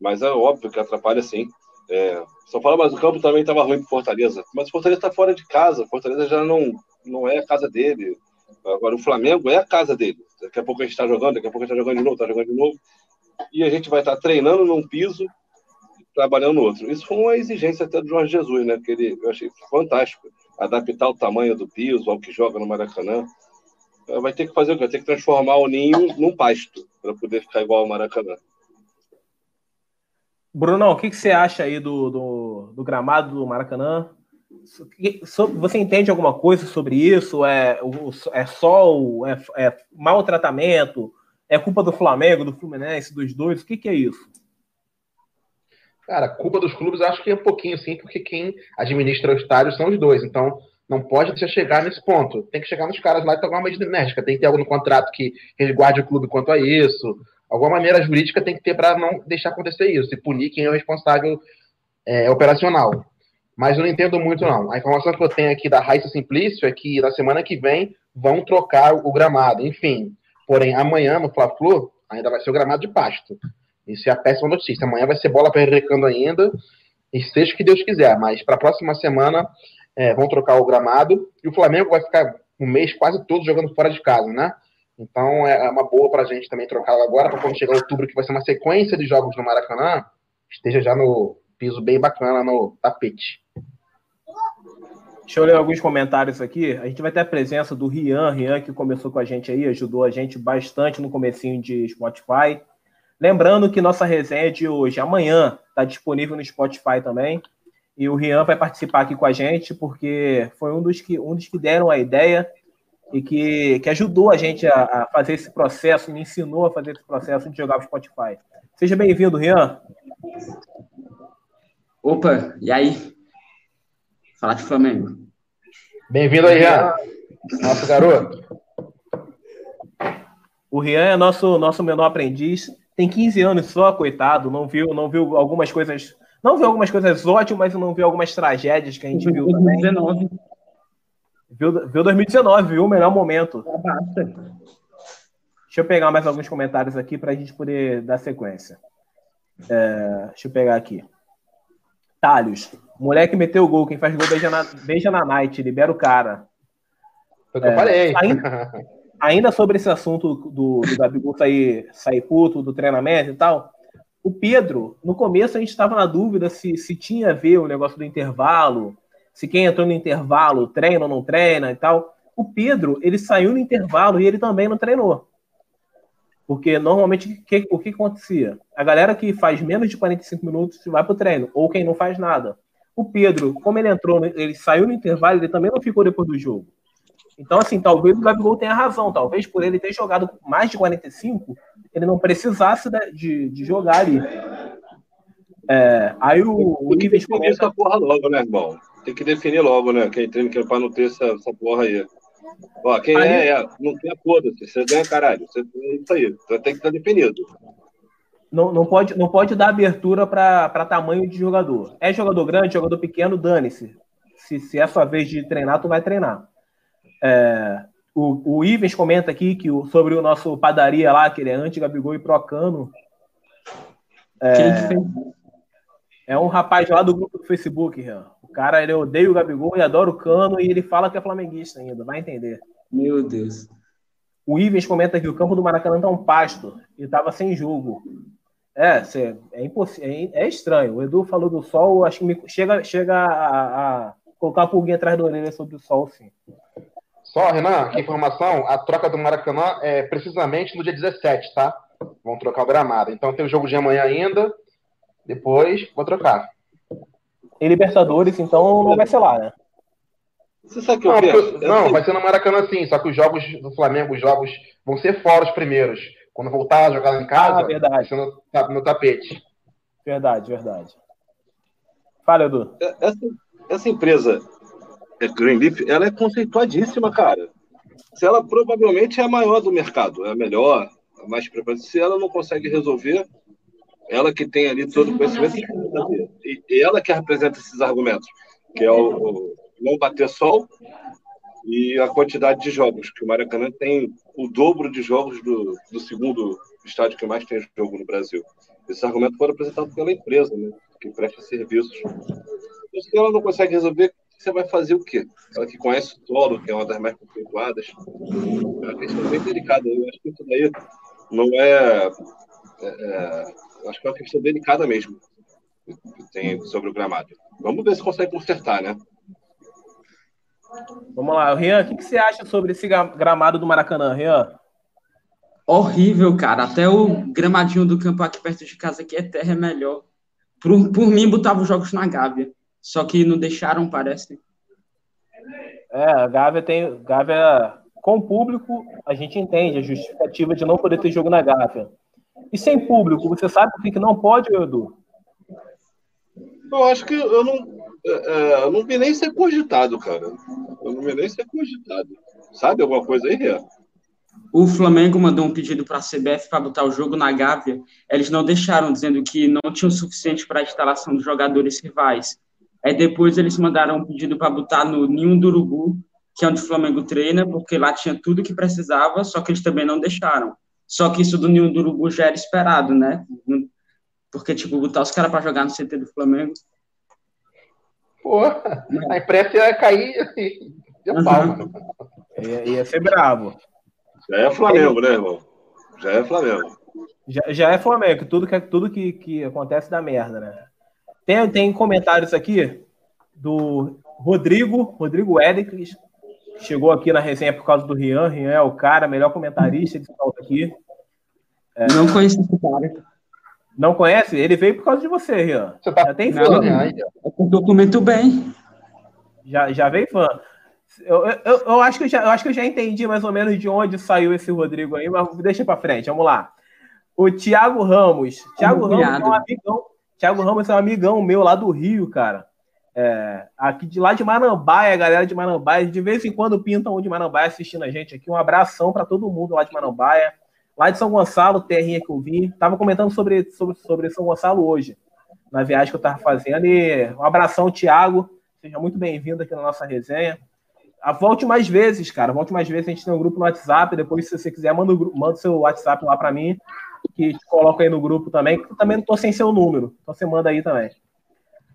mas é óbvio que atrapalha sim. É, só fala, mas o campo também estava ruim para Fortaleza. Mas o Fortaleza está fora de casa, Fortaleza já não, não é a casa dele. Agora o Flamengo é a casa dele. Daqui a pouco a gente está jogando, daqui a pouco a gente está jogando de novo, está jogando de novo e a gente vai estar treinando num piso trabalhando no outro. Isso foi uma exigência até do Jorge Jesus, né? Que ele, eu achei fantástico. Adaptar o tamanho do piso ao que joga no Maracanã. Vai ter que fazer o quê? Vai ter que transformar o ninho num pasto para poder ficar igual ao Maracanã. Brunão, o que, que você acha aí do, do, do, gramado do Maracanã? Você entende alguma coisa sobre isso? É, é sol? É, é maltratamento? É culpa do Flamengo, do Fluminense, dos dois? O que, que é isso? Cara, culpa dos clubes acho que é um pouquinho sim, porque quem administra o estádio são os dois. Então, não pode deixar chegar nesse ponto. Tem que chegar nos caras lá e tomar uma medida enérgica. Tem que ter algo no contrato que resguarde o clube quanto a isso. Alguma maneira jurídica tem que ter para não deixar acontecer isso e punir quem é o responsável é, operacional. Mas eu não entendo muito, não. A informação que eu tenho aqui da Raíssa Simplício é que na semana que vem vão trocar o gramado. Enfim, Porém, amanhã no Fla-Flu ainda vai ser o gramado de pasto. Isso é a péssima notícia. Amanhã vai ser bola perrecando ainda, e seja o que Deus quiser. Mas para a próxima semana é, vão trocar o gramado e o Flamengo vai ficar um mês quase todo jogando fora de casa, né? Então é uma boa para a gente também trocar agora, para quando chegar outubro, que vai ser uma sequência de jogos no Maracanã, esteja já no piso bem bacana no tapete. Deixa eu ler alguns comentários aqui. A gente vai ter a presença do Rian, Rian que começou com a gente aí, ajudou a gente bastante no comecinho de Spotify. Lembrando que nossa resenha de hoje, amanhã, está disponível no Spotify também. E o Rian vai participar aqui com a gente, porque foi um dos que, um dos que deram a ideia e que, que ajudou a gente a, a fazer esse processo, me ensinou a fazer esse processo de jogar o Spotify. Seja bem-vindo, Rian. Opa, e aí? Falar de Flamengo. Bem-vindo aí, Rian. Nosso garoto. O Rian é nosso, nosso menor aprendiz. Tem 15 anos só, coitado. Não viu, não viu algumas coisas. Não viu algumas coisas ótimas, mas não viu algumas tragédias que a gente viu 2019. também. Viu, viu 2019, viu o melhor momento. Basta. Deixa eu pegar mais alguns comentários aqui para a gente poder dar sequência. É, deixa eu pegar aqui. Talhos. Moleque meteu o gol. Quem faz gol beija na, beija na night, libera o cara. Foi o que é, eu falei. Ainda, ainda, sobre esse assunto do, do Gabigol sair, sair puto, do treinamento e tal, o Pedro, no começo a gente estava na dúvida se, se tinha a ver o negócio do intervalo, se quem entrou no intervalo treina ou não treina e tal. O Pedro, ele saiu no intervalo e ele também não treinou. Porque normalmente que, o que acontecia? A galera que faz menos de 45 minutos vai para o treino, ou quem não faz nada. O Pedro, como ele entrou, ele saiu no intervalo, ele também não ficou depois do jogo. Então, assim, talvez o Gabigol tenha razão. Talvez por ele ter jogado mais de 45, ele não precisasse de, de jogar ali. É, aí o, o Ives começa... essa porra logo, né, irmão? Tem que definir logo, né? Quem treina que é pra não ter essa, essa porra aí. Ó, quem aí... é, é, não tem foda-se. Você ganha caralho. Você, é isso aí. Você tem que estar definido não, não, pode, não pode dar abertura para tamanho de jogador. É jogador grande, jogador pequeno, dane-se. Se, se é sua vez de treinar, tu vai treinar. É, o, o Ivens comenta aqui que o, sobre o nosso padaria lá, que ele é anti-Gabigol e Procano. É, É um rapaz lá do grupo do Facebook, Rian. O cara, ele odeia o Gabigol e adora o Cano e ele fala que é flamenguista ainda, vai entender. Meu Deus. O Ivens comenta que o campo do Maracanã tá um pasto e tava sem jogo. É, cê, é, é, é, estranho. O Edu falou do sol, acho que me, chega, chega a, a colocar a pulguinha atrás da orelha sobre o sol, sim. Só, Renan, que informação, a troca do Maracanã é precisamente no dia 17, tá? Vão trocar o gramado. Então tem o jogo de amanhã ainda, depois vou trocar. Em Libertadores, então não vai ser lá, né? Você sabe que não, eu Não, vai ser no Maracanã sim, só que os jogos do Flamengo, os jogos vão ser fora os primeiros. Quando voltar a jogar em casa, ah, verdade. vai ser no, no tapete. Verdade, verdade. Fala, Edu. É, essa, essa empresa, é Greenleaf, ela é conceituadíssima, cara. Se ela provavelmente é a maior do mercado, é a melhor, a mais preparada. Se ela não consegue resolver, ela que tem ali todo o conhecimento, e ela que representa esses argumentos, que é o, o não bater sol e a quantidade de jogos, que o Maracanã tem o dobro de jogos do, do segundo estádio que mais tem jogo no Brasil. Esse argumento foi apresentado pela empresa, né, que presta serviços. Então, se ela não consegue resolver, você vai fazer o quê? Ela que conhece o solo, que é uma das mais conceituadas. É uma questão bem delicada. Eu acho que isso daí não é, é, é acho que é uma questão delicada mesmo que tem sobre o gramado. Vamos ver se consegue consertar, né? Vamos lá, Rian, o que, que você acha sobre esse gramado do Maracanã, Rian? Horrível, cara. Até o gramadinho do campo aqui perto de casa, que é terra, é melhor. Por, por mim, botava os jogos na Gávea. Só que não deixaram, parece. É, a Gávea tem. Gávea, com o público, a gente entende a justificativa de não poder ter jogo na Gávea. E sem público, você sabe por que não pode, Edu? Eu acho que eu não, é, é, eu não vi nem ser cogitado, cara. Eu não vi nem ser cogitado. Sabe alguma coisa aí, Ria? O Flamengo mandou um pedido para a CBF para botar o jogo na Gávea. Eles não deixaram, dizendo que não tinha o suficiente para a instalação dos jogadores rivais. Aí depois eles mandaram um pedido para botar no Ninho do Urubu, que é onde o Flamengo treina, porque lá tinha tudo que precisava, só que eles também não deixaram. Só que isso do Ninho do Urubu já era esperado, né? Porque, tipo, botar os caras para jogar no CT do Flamengo Porra, a imprensa ia cair de uhum. palma. Ia, ia ser bravo. Já é Flamengo, né, irmão? Já é Flamengo. Já, já é Flamengo, tudo, que, tudo que, que acontece dá merda, né? Tem, tem comentários aqui do Rodrigo, Rodrigo Edicles, chegou aqui na resenha por causa do Rian. Rian é o cara, melhor comentarista de salto aqui. É... Não conheço esse cara. Não conhece? Ele veio por causa de você, Rian. Você tá... Já tem fã. Eu documento bem. Já, já veio fã. Eu, eu, eu, acho que eu, já, eu acho que eu já entendi mais ou menos de onde saiu esse Rodrigo aí, mas deixa para frente, vamos lá. O Thiago Ramos. Thiago Ramos é um amigão. Thiago Ramos é um amigão meu lá do Rio, cara. É, aqui de lá de Marambaia, a galera de Marambaia, de vez em quando pintam um de Marambaia assistindo a gente aqui. Um abração para todo mundo lá de Marambaia lá de São Gonçalo, terrinha que eu vim. Tava comentando sobre, sobre, sobre São Gonçalo hoje, na viagem que eu tava fazendo. E um abração, Thiago. Seja muito bem-vindo aqui na nossa resenha. Ah, volte mais vezes, cara. Volte mais vezes. A gente tem um grupo no WhatsApp. Depois, se você quiser, manda o manda seu WhatsApp lá para mim, que te coloco aí no grupo também. Que eu também não tô sem seu número. Então você manda aí também.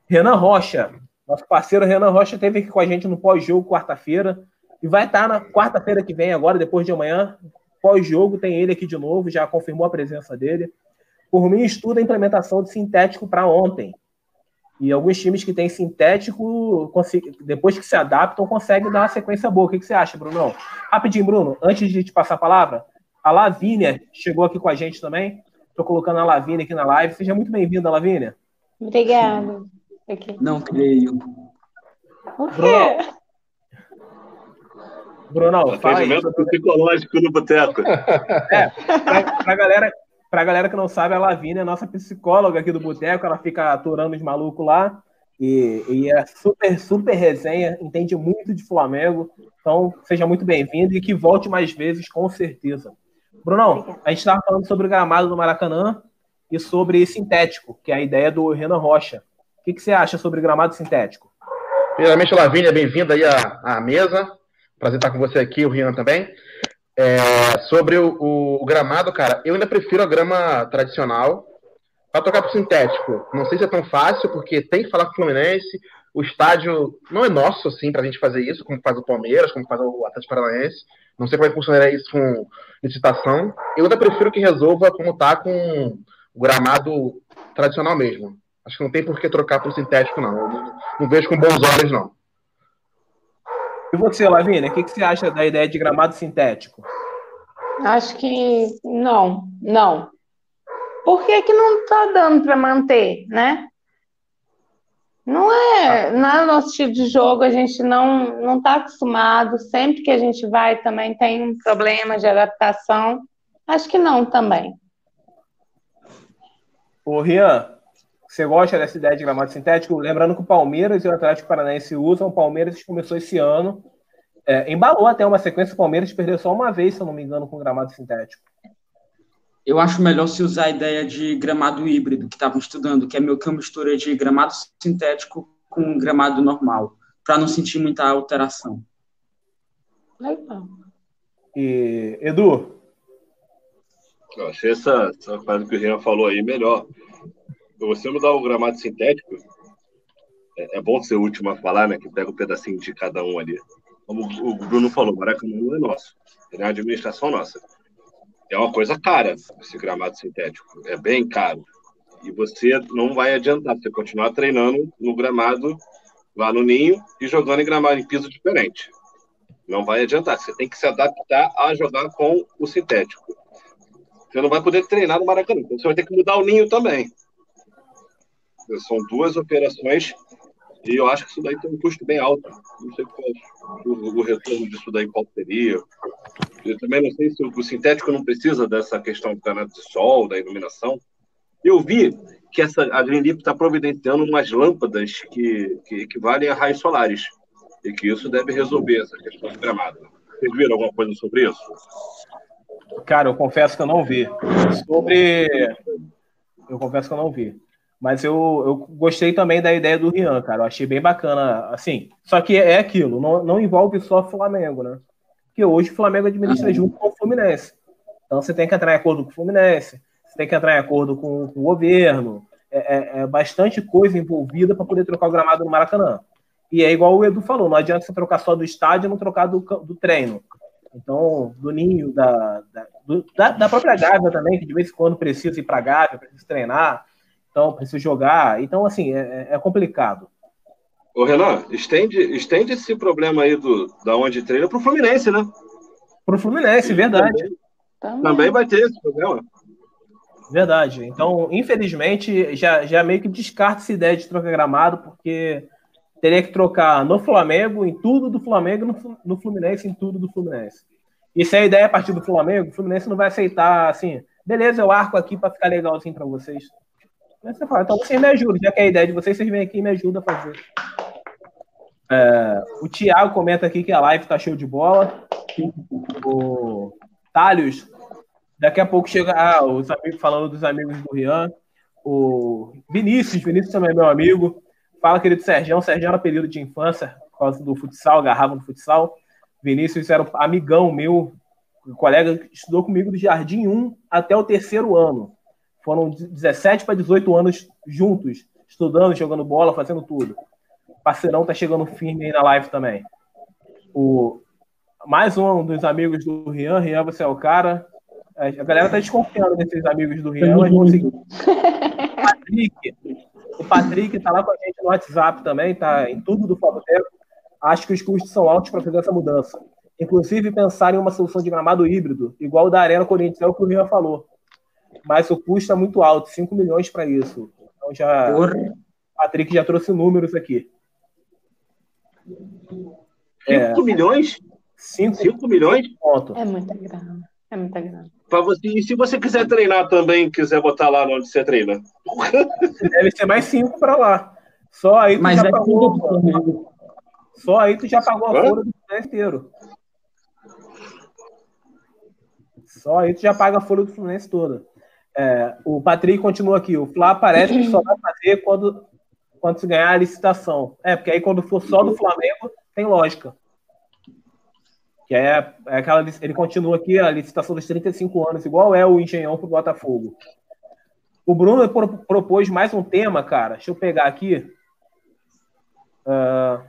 Renan Rocha. Nosso parceiro Renan Rocha esteve aqui com a gente no pós-jogo quarta-feira. E vai estar na quarta-feira que vem, agora, depois de amanhã, Pós-jogo tem ele aqui de novo, já confirmou a presença dele. Por mim, estuda a implementação de sintético para ontem. E alguns times que têm sintético, depois que se adaptam, conseguem dar uma sequência boa. O que, você acha, Bruno? Rapidinho, Bruno, antes de te passar a palavra, a Lavínia chegou aqui com a gente também. Estou colocando a Lavínia aqui na live. Seja muito bem-vinda, Lavínia. Obrigada. Não creio. O quê? Brunão, Atendimento psicológico no boteco. É, pra, pra, galera, pra galera que não sabe, a Lavínia é nossa psicóloga aqui do boteco, ela fica aturando os malucos lá. E, e, é super, super resenha, entende muito de Flamengo. Então, seja muito bem-vindo e que volte mais vezes, com certeza. Brunão, a gente estava falando sobre o gramado do Maracanã e sobre sintético, que é a ideia do Renan Rocha. O que, que você acha sobre gramado sintético? Primeiramente, Lavínia, bem-vinda aí à, à mesa. Prazer estar com você aqui, o Rian também. É, sobre o, o, o, gramado, cara, eu ainda prefiro a grama tradicional, para tocar pro sintético, não sei se é tão fácil, porque tem que falar com o Fluminense. O estádio não é nosso, assim, pra gente fazer isso, como faz o Palmeiras, como faz o Atlético Paranaense. Não sei como é que funcionaria isso com licitação. Eu ainda prefiro que resolva como tá com o gramado tradicional mesmo. Acho que não tem por que trocar pro sintético, não. Eu não, não vejo com bons olhos, não. E você, Lavínia, o que, que você acha da ideia de gramado sintético? Acho que não, não. Por que, que não está dando para manter, né? Não é, não é o nosso estilo de jogo, a gente não não está acostumado. Sempre que a gente vai também tem um problema de adaptação. Acho que não também. Ô, Rian, você gosta dessa ideia de gramado sintético? Lembrando que o Palmeiras e o Atlético Paranaense usam. O Palmeiras começou esse ano. É, embalou até uma sequência. O Palmeiras perdeu só uma vez, se eu não me engano, com gramado sintético. Eu acho melhor se usar a ideia de gramado híbrido que estavam estudando, que é meio que uma mistura de gramado sintético com gramado normal, para não sentir muita alteração. Legal. E, Edu? Eu achei essa, essa coisa que o Rian falou aí melhor. Você mudar o gramado sintético, é, é, bom ser o último a falar, né? Que pega um pedacinho de cada um ali. Como o Bruno falou, o Maracanã não é nosso, é a administração nossa é uma coisa cara esse gramado sintético. É bem caro. E você não vai adiantar você continuar treinando no gramado lá no ninho e jogando em gramado em piso diferente. Não vai adiantar. Você tem que se adaptar a jogar com o sintético. Você não vai poder treinar no Maracanã. Então você vai ter que mudar o ninho também. São duas operações e eu acho que isso daí tem um custo bem alto. Não sei qual o, o retorno disso daí qual seria. Eu também não sei se o, sintético não precisa dessa questão do canal de sol, da iluminação. Eu vi que essa, a Greenleaf está providenciando umas lâmpadas que, que equivalem a raios solares. E que isso deve resolver essa questão de gramado. Vocês viram alguma coisa sobre isso? Cara, eu confesso que eu não vi. Sobre. Eu confesso que eu não vi. Mas eu, eu gostei também da ideia do Rian, cara. Eu achei bem bacana, assim. Só que é aquilo, não, não envolve só Flamengo, né? Porque hoje o Flamengo administra uhum. junto com o Fluminense. Então você tem que entrar em acordo com o Fluminense, você tem que entrar em acordo com, com o governo. É, é, é, bastante coisa envolvida para poder trocar o gramado no Maracanã. E é igual o Edu falou, não adianta você trocar só do estádio e não trocar do, do treino. Então, do ninho, da, da, do, da, da própria Gávea também, que de vez em quando precisa ir para a Gávea, precisa treinar então precisa jogar. Então, assim, é, é complicado. Ô, Renan, estende, estende esse problema aí do, da onde treina para o Fluminense, né? Para o Fluminense, verdade. Também, também vai ter esse problema. Verdade. Então, infelizmente, já, já meio que descarta essa ideia de trocar gramado, porque teria que trocar no Flamengo, em tudo do Flamengo, no, no Fluminense, em tudo do Fluminense. E se a ideia é a partir do Flamengo, o Fluminense não vai aceitar assim, beleza, eu arco aqui para ficar legalzinho para vocês. Você fala, então vocês me ajudam, já que é a ideia de vocês, vocês vêm aqui e me ajudam a fazer. É, o Thiago comenta aqui que a live tá show de bola. O Thalios, daqui a pouco chega ah, os amigos falando dos amigos do Rian. O Vinícius, Vinícius também é meu amigo. Fala, querido Sérgio. Sérgio era período de infância, por causa do futsal, agarrava no futsal. Vinícius era um amigão meu, um colega que estudou comigo do Jardim 1 até o terceiro ano. Foram 17 para 18 anos juntos, estudando, jogando bola, fazendo tudo. O parceirão tá chegando firme aí na live também. O, mais um dos amigos do Rian. Rian, você é o cara. A galera tá desconfiando desses amigos do Rian, mas. O Patrick, o Patrick tá lá com a gente no WhatsApp também, tá em tudo do Faboteco. Acho que os custos são altos para fazer essa mudança. Inclusive, pensar em uma solução de gramado híbrido, igual o da Arena Corinthians, é o que o Rian falou mas o custo é muito alto, 5 milhões para isso. Então já. Porra. Patrick já trouxe números aqui. 5 é, milhões? 5 milhões? Ponto. É muita grana. É muita grana. Pra você, e se você quiser treinar também, quiser botar lá onde você treina? Deve ser mais 5 para lá. Só aí tu Mas já é pagou. Só aí tu já pagou a folha do Fluminense inteiro. Só aí tu já paga a folha do Fluminense toda. É, o Patrick continua aqui. O Flá parece que só vai fazer quando, quando se ganhar a licitação. É, porque aí quando for só do Flamengo, tem lógica. Que é, é aquela. Ele continua aqui a licitação dos 35 anos, igual é o Engenhão pro Botafogo. O Bruno propôs mais um tema, cara. Deixa eu pegar aqui. Uh,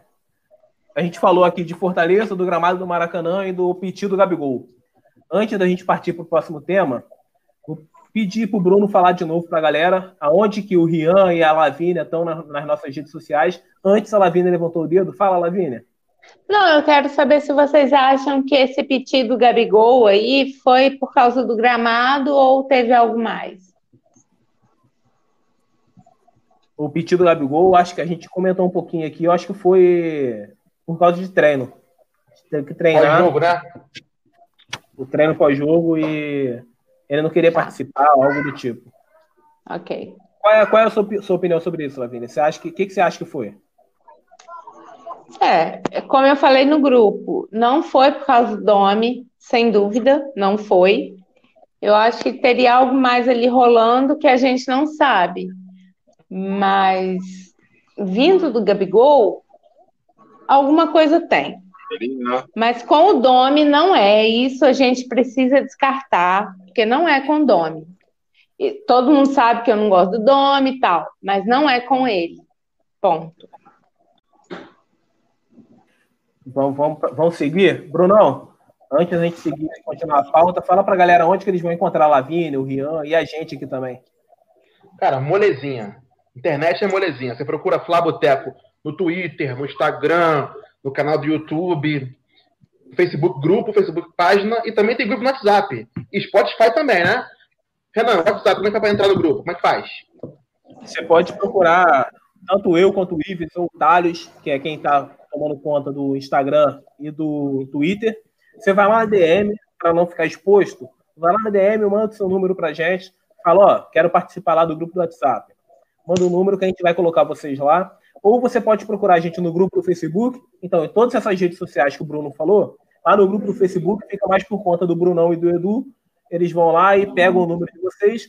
a gente falou aqui de Fortaleza, do gramado do Maracanã e do piti do Gabigol. Antes da gente partir para o próximo tema, pedir para o Bruno falar de novo para a galera aonde que o Rian e a Lavínia estão na, nas nossas redes sociais. Antes a Lavínia levantou o dedo. Fala, Lavínia. Não, eu quero saber se vocês acham que esse piti do Gabigol aí foi por causa do gramado ou teve algo mais? O piti do Gabigol, acho que a gente comentou um pouquinho aqui, eu acho que foi por causa de treino. Teve que treinar. Pós-jogo, né? O treino pós-jogo e ele não queria participar, algo do tipo. Ok. Qual é, qual é a sua, sua opinião sobre isso, Lavínia? Você acha que, que, que você acha que foi? É, como eu falei no grupo, não foi por causa do Domi, sem dúvida, não foi. Eu acho que teria algo mais ali rolando que a gente não sabe. Mas vindo do Gabigol, alguma coisa tem. Mas com o Domi não é. Isso a gente precisa descartar, porque não é com o Domi. todo mundo sabe que eu não gosto do Domi e tal, mas não é com ele. Ponto. Vamos, vamos, vamos seguir? Brunão, antes da gente seguir e continuar a pauta, fala pra galera onde que eles vão encontrar a Lavínia, o Rian e a gente aqui também. Cara, molezinha. Internet é molezinha. Você procura Flaboteco no Twitter, no Instagram, no canal do YouTube, Facebook grupo, Facebook página e também tem grupo no WhatsApp. E Spotify também, né? Renan, WhatsApp, como é que é para entrar no grupo? Como é que faz? Você pode procurar tanto eu quanto o Ives ou o Thales, que é quem está tomando conta do Instagram e do Twitter. Você vai lá na DM, para não ficar exposto, vai lá na DM, manda o seu número para gente, fala, ó, quero participar lá do grupo do WhatsApp. Manda o um número que a gente vai colocar vocês lá ou você pode procurar a gente no grupo do Facebook. Então, em todas essas redes sociais que o Bruno falou, lá no grupo do Facebook fica mais por conta do Brunão e do Edu. Eles vão lá e pegam o número de vocês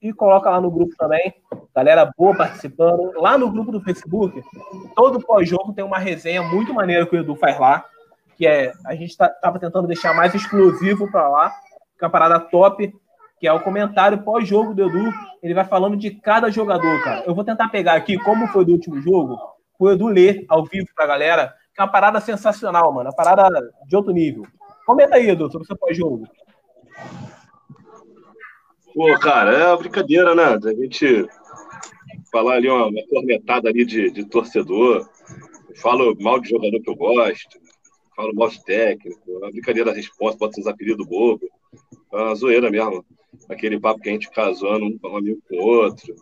e coloca lá no grupo também. Galera boa participando. Lá no grupo do Facebook, todo pós-jogo tem uma resenha muito maneira que o Edu faz lá, que é a gente estava tá, tentando deixar mais exclusivo para lá, que é uma parada top que é o comentário pós-jogo do Edu. Ele vai falando de cada jogador, cara. Eu vou tentar pegar aqui como foi do último jogo, o Edu ler ao vivo pra galera, que é uma parada sensacional, mano. Uma parada de outro nível. Comenta aí, Edu, sobre o seu pós-jogo. Pô, cara, é uma brincadeira, né? A gente falar ali uma, uma cornetada ali de, de torcedor. falo mal de jogador que eu gosto, falo mal de técnico, é uma brincadeira da resposta, bota uns apelidos bobo. É uma zoeira mesmo aquele papo que a gente casando um, amigo com o outro.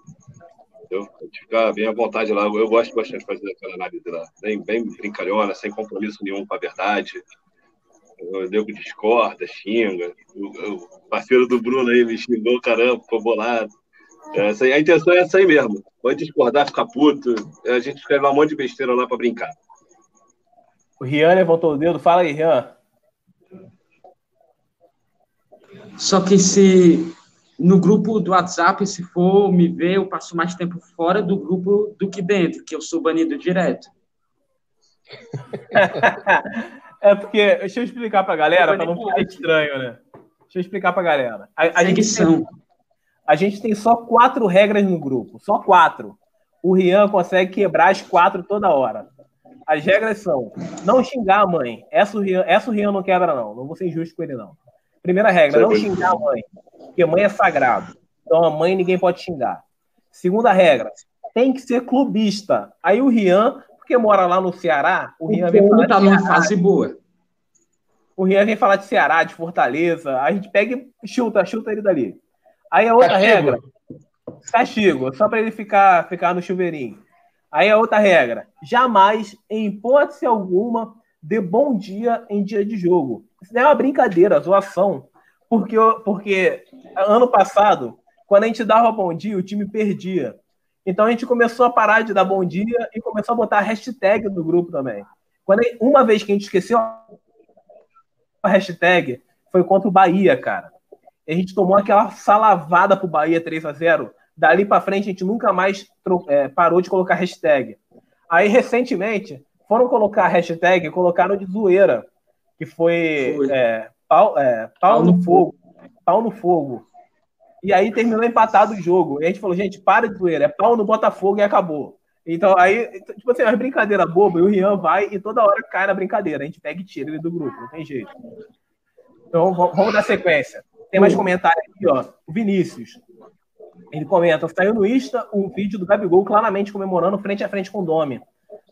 Entendeu? A gente fica bem à vontade lá. Eu gosto bastante de fazer aquela análise lá. Bem, bem brincalhona, sem compromisso nenhum com a verdade. O nego discorda, xinga. O, o, parceiro do Bruno aí me xingou, caramba, ficou bolado. Essa, a intenção é essa aí mesmo. Pode discordar, ficar puto. A gente escreve um monte de besteira lá para brincar. O Rian levantou o dedo. Fala aí, Rian. Só que se no grupo do WhatsApp, se for me ver, eu passo mais tempo fora do grupo do que dentro, que eu sou banido direto. é porque, deixa eu explicar pra galera, para não ficar estranho, né? Deixa eu explicar pra galera. A, a gente tem, a gente tem só quatro regras no grupo, só quatro. O Rian consegue quebrar as quatro toda hora. As regras são não xingar a mãe. Essa o Rian, essa o Rian não quebra, não. Não vou ser injusto com ele, não. Primeira regra, não xingar a mãe, porque mãe é sagrado. Então a mãe ninguém pode xingar. Segunda regra, tem que ser clubista. Aí o Rian, porque mora lá no Ceará, o Rian vem falar tá de numa fase boa. O Rian vem falar de Ceará, de Fortaleza, a gente pega e chuta, chuta ele dali. Aí a outra castigo. regra, castigo, só para ele ficar, ficar no chuveirinho. Aí a outra regra, jamais, em hipótese alguma, dê bom dia em dia de jogo. É uma brincadeira, zoação. Porque, porque ano passado, quando a gente dava bom dia, o time perdia. Então a gente começou a parar de dar bom dia e começou a botar hashtag no grupo também. Quando, uma vez que a gente esqueceu a hashtag, foi contra o Bahia, cara. A gente tomou aquela salavada pro Bahia 3 a 0 Dali para frente a gente nunca mais é, parou de colocar hashtag. Aí recentemente foram colocar hashtag e colocaram de zoeira, que foi, foi. É, pau, é, pau, pau, no, no fogo. fogo. Pau no fogo. E aí terminou empatado o jogo. E a gente falou, gente, para de zoeira, é pau no Botafogo e acabou. Então, aí, tipo assim, as brincadeiras bobas, e o Rian vai e toda hora cai na brincadeira. A gente pega e tira ele do grupo, não tem jeito. Então, vamos dar sequência. Tem mais comentário aqui, ó. O Vinícius. Ele comenta: saiu no Insta um vídeo do Gabigol claramente comemorando frente a frente com o Domi.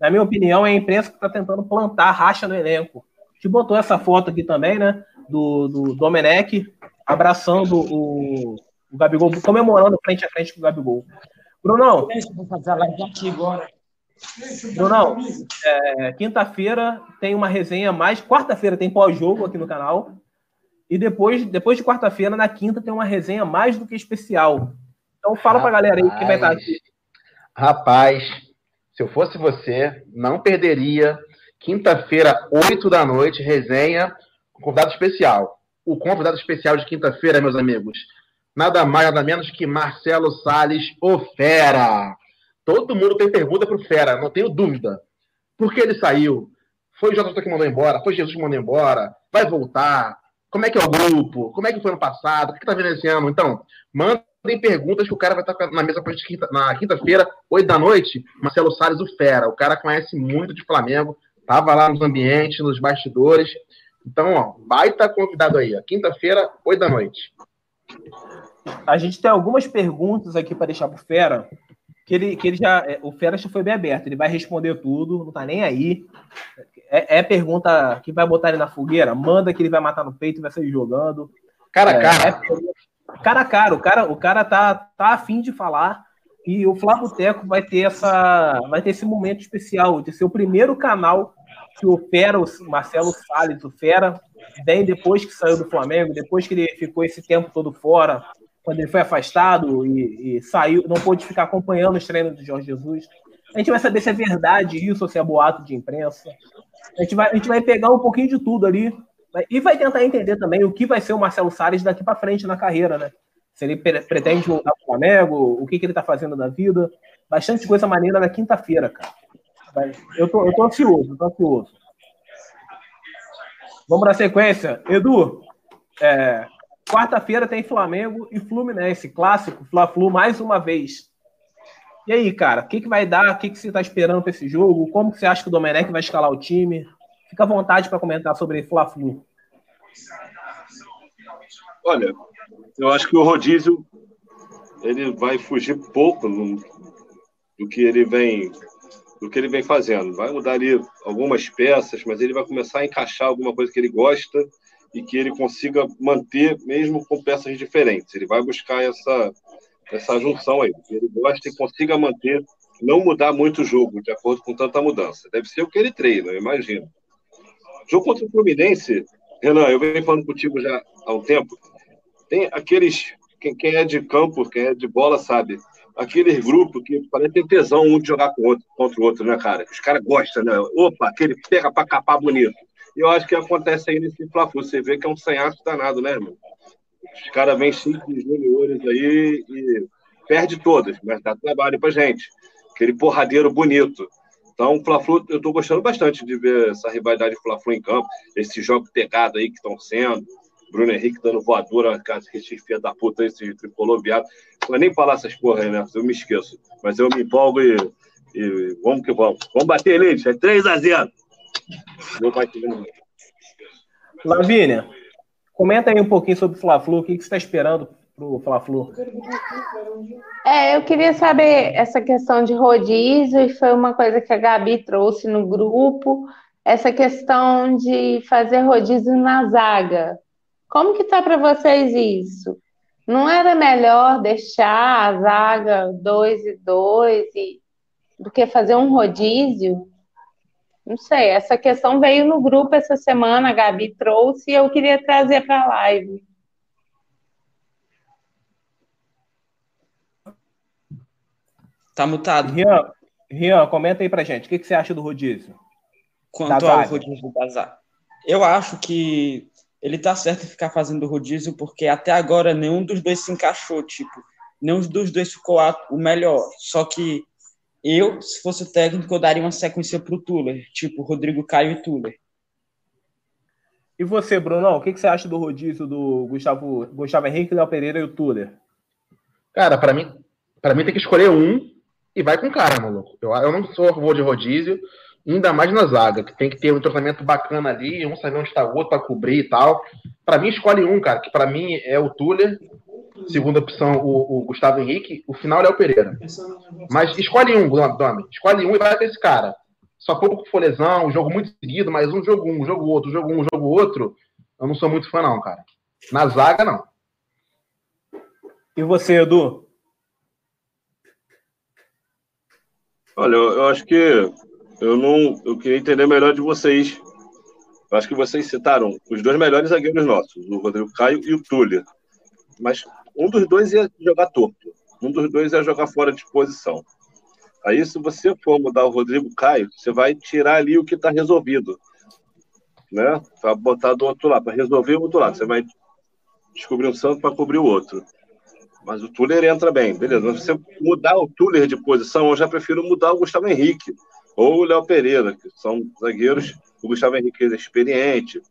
Na minha opinião, é a imprensa que está tentando plantar racha no elenco. Gente botou essa foto aqui também, né? Do, do Domenech abraçando o, o Gabigol, comemorando frente a frente com o Gabigol. Brunão. Brunão, é, quinta-feira tem uma resenha mais. Quarta-feira tem pós-jogo aqui no canal. E depois, depois de quarta-feira, na quinta, tem uma resenha mais do que especial. Então fala rapaz, pra galera aí que vai estar aqui. Rapaz, se eu fosse você, não perderia. Quinta-feira, 8 da noite, resenha convidado especial. O convidado especial de quinta-feira, meus amigos, nada mais, nada menos que Marcelo Salles, o Fera. Todo mundo tem pergunta pro Fera, não tenho dúvida. Por que ele saiu? Foi o JJ que mandou embora? Foi Jesus que mandou embora? Vai voltar? Como é que é o grupo? Como é que foi ano passado? O que está vendo esse ano? Então, mandem perguntas que o cara vai estar na mesa na quinta-feira, 8 da noite. Marcelo Salles, o Fera. O cara conhece muito de Flamengo, estava lá nos ambientes, nos bastidores. Então, ó, baita convidado aí. Quinta-feira, 8 da noite. A gente tem algumas perguntas aqui para deixar para o Fera. Que ele, que ele já. É, o Fera já foi bem aberto, ele vai responder tudo, não tá nem aí. É, é, pergunta que vai botar ele na fogueira? Manda que ele vai matar no peito e vai sair jogando. Cara a é, cara. É, cara a cara. O cara, o cara tá, tá afim de falar. E o Flávio Teco vai ter essa. Vai ter esse momento especial de ser o primeiro canal que o Fera, o Marcelo Salles, o Fera, vem depois que saiu do Flamengo, depois que ele ficou esse tempo todo fora, quando ele foi afastado e, e saiu, não pôde ficar acompanhando os treinos do Jorge Jesus. A gente vai saber se é verdade isso ou se é boato de imprensa. A gente vai, a gente vai pegar um pouquinho de tudo ali e vai tentar entender também o que vai ser o Marcelo Salles daqui para frente na carreira, né? Se ele pretende voltar para o Flamengo, o que, que ele está fazendo da vida. Bastante coisa maneira na quinta-feira, cara. Eu tô, eu tô ansioso, eu tô ansioso. Vamos na sequência. Edu, é, quarta-feira tem Flamengo e Fluminense, clássico, Fla-Flu mais uma vez. E aí, cara, o que, que vai dar? O que, que você está esperando para esse jogo? Como que você acha que o Domenech vai escalar o time? Fica à vontade para comentar sobre Fla-Flu. Olha, eu acho que o rodízio ele vai fugir pouco do que ele vem do que ele vem fazendo. Vai mudar ali algumas peças, mas ele vai começar a encaixar alguma coisa que ele gosta e que ele consiga manter mesmo com peças diferentes. Ele vai buscar essa essa junção aí, que ele gosta e consiga manter, não mudar muito o jogo de acordo com tanta mudança. Deve ser o que ele treina, eu imagino. Jogo contra o Fluminense, Renan, eu venho falando contigo já há um tempo. Tem aqueles, quem, quem é de campo, quem é de bola, sabe? Aquele grupo que parece ter tesão um de jogar com o outro, contra o outro, né, cara? Os caras gostam, né? Opa, aquele pega pra capar bonito. E eu acho que acontece aí nesse fla Você vê que é um sanhaço danado, né, irmão? Os caras vêm cheios de juniores aí e perde todas, mas dá trabalho pra gente. Aquele porradeiro bonito. Então, o Fla-Flu, eu estou gostando bastante de ver essa rivalidade Fla-Flu em campo, esse jogo pegado aí que estão sendo. Bruno Henrique dando voadora, esse filho da puta, esse tricolor viado. Não vou nem falar essas porra aí, né? Eu me esqueço. Mas eu me empolgo e, e vamos que vamos. Vamos bater, Leite. É 3x0. Lavínia, Comenta aí um pouquinho sobre o Fla-Flu, o que, você está esperando para o Fla-Flu? É, eu queria saber essa questão de rodízio, e foi uma coisa que a Gabi trouxe no grupo, essa questão de fazer rodízio na zaga. Como que tá para vocês isso? Não era melhor deixar a zaga 2 e 2 do que fazer um rodízio? Não sei, essa questão veio no grupo essa semana, a Gabi trouxe e eu queria trazer para a live. Tá mutado. Rian, Rian, comenta aí pra gente. O que, que você acha do rodízio? Quanto ao rodízio da zaga. Eu acho que ele tá certo em ficar fazendo rodízio, porque até agora nenhum dos dois se encaixou, tipo, nenhum dos dois ficou o melhor. Só que eu, se fosse o técnico, eu daria uma sequência para o Tuller, tipo Rodrigo Caio e Tuller. E você, Bruno, o que, que você acha do rodízio do Gustavo, Gustavo Henrique, Léo Pereira e o Tuller? Cara, para mim, para mim tem que escolher um e vai com cara, maluco. Eu, eu não sou a favor de rodízio, ainda mais na zaga, que tem que ter um tratamento bacana ali, um saber onde está o outro para cobrir e tal. Para mim, escolhe um, cara, que para mim é o Tuller, segunda opção o, o, Gustavo Henrique, o final é o Pereira. Mas escolhe um, Domi, escolhe um e vai com esse cara. Só pouco com folezão, um jogo muito seguido, mas um jogo um, um jogo outro, um jogo um, um jogo outro, eu não sou muito fã não, cara. Na zaga, não. E você, Edu? Olha, eu, eu acho que eu não. Eu queria entender melhor de vocês. Eu acho que vocês citaram os dois melhores zagueiros nossos, o Rodrigo Caio e o Túlio. Mas um dos dois ia jogar torto. Um dos dois ia jogar fora de posição. Aí, se você for mudar o Rodrigo Caio, você vai tirar ali o que está resolvido. Né? Para botar do outro lado, para resolver o outro lado. Você vai descobrir um santo para cobrir o outro. Mas o Tuller entra bem, beleza. Mas se você mudar o Tuller de posição, eu já prefiro mudar o Gustavo Henrique ou o Léo Pereira, que são zagueiros. O Gustavo Henrique é experiente,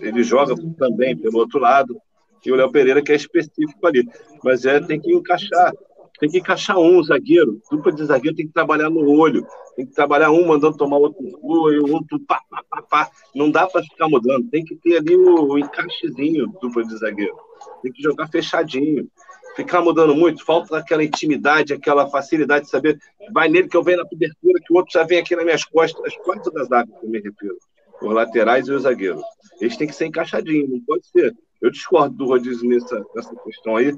ele joga também pelo outro lado, e o Léo Pereira que é específico ali. Mas é, tem que encaixar. Tem que encaixar um zagueiro. Dupla de zagueiro tem que trabalhar no olho. Tem que trabalhar um mandando tomar outro gol e o outro pá, pá, pá, pá. Não dá para ficar mudando. Tem que ter ali o, o encaixezinho dupla de zagueiro. Tem que jogar fechadinho ficar mudando muito, falta aquela intimidade, aquela facilidade de saber, vai nele que eu venho na cobertura, que o outro já vem aqui nas minhas costas, as costas das águas, que eu me refiro, os laterais e os zagueiros. Eles têm que ser encaixadinhos, não pode ser. Eu discordo do Rodízio nessa, nessa questão aí,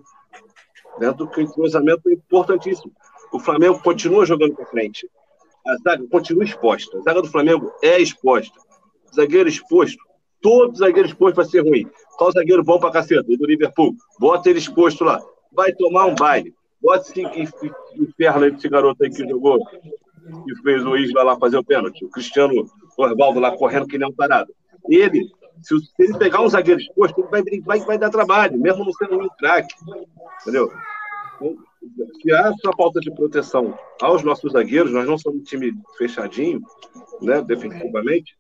dentro que o entrosamento é importantíssimo. O Flamengo continua jogando para frente. A zaga continua exposta. A zaga do Flamengo é exposta. Zagueiro exposto. Todo zagueiro exposto vai ser ruim. Qual zagueiro bom para caceta? O do Liverpool. Bota ele exposto lá vai tomar um baile. Bota esse inferno aí garoto aí que jogou, que fez o Isla lá fazer o pênalti. O Cristiano Osvaldo lá correndo que nem um parado. Ele, se, ele pegar um zagueiro exposto, ele vai, vai, vai dar trabalho, mesmo não sendo um craque. Entendeu? Então, se há essa falta de proteção aos nossos zagueiros, nós não somos um time fechadinho, né, defensivamente,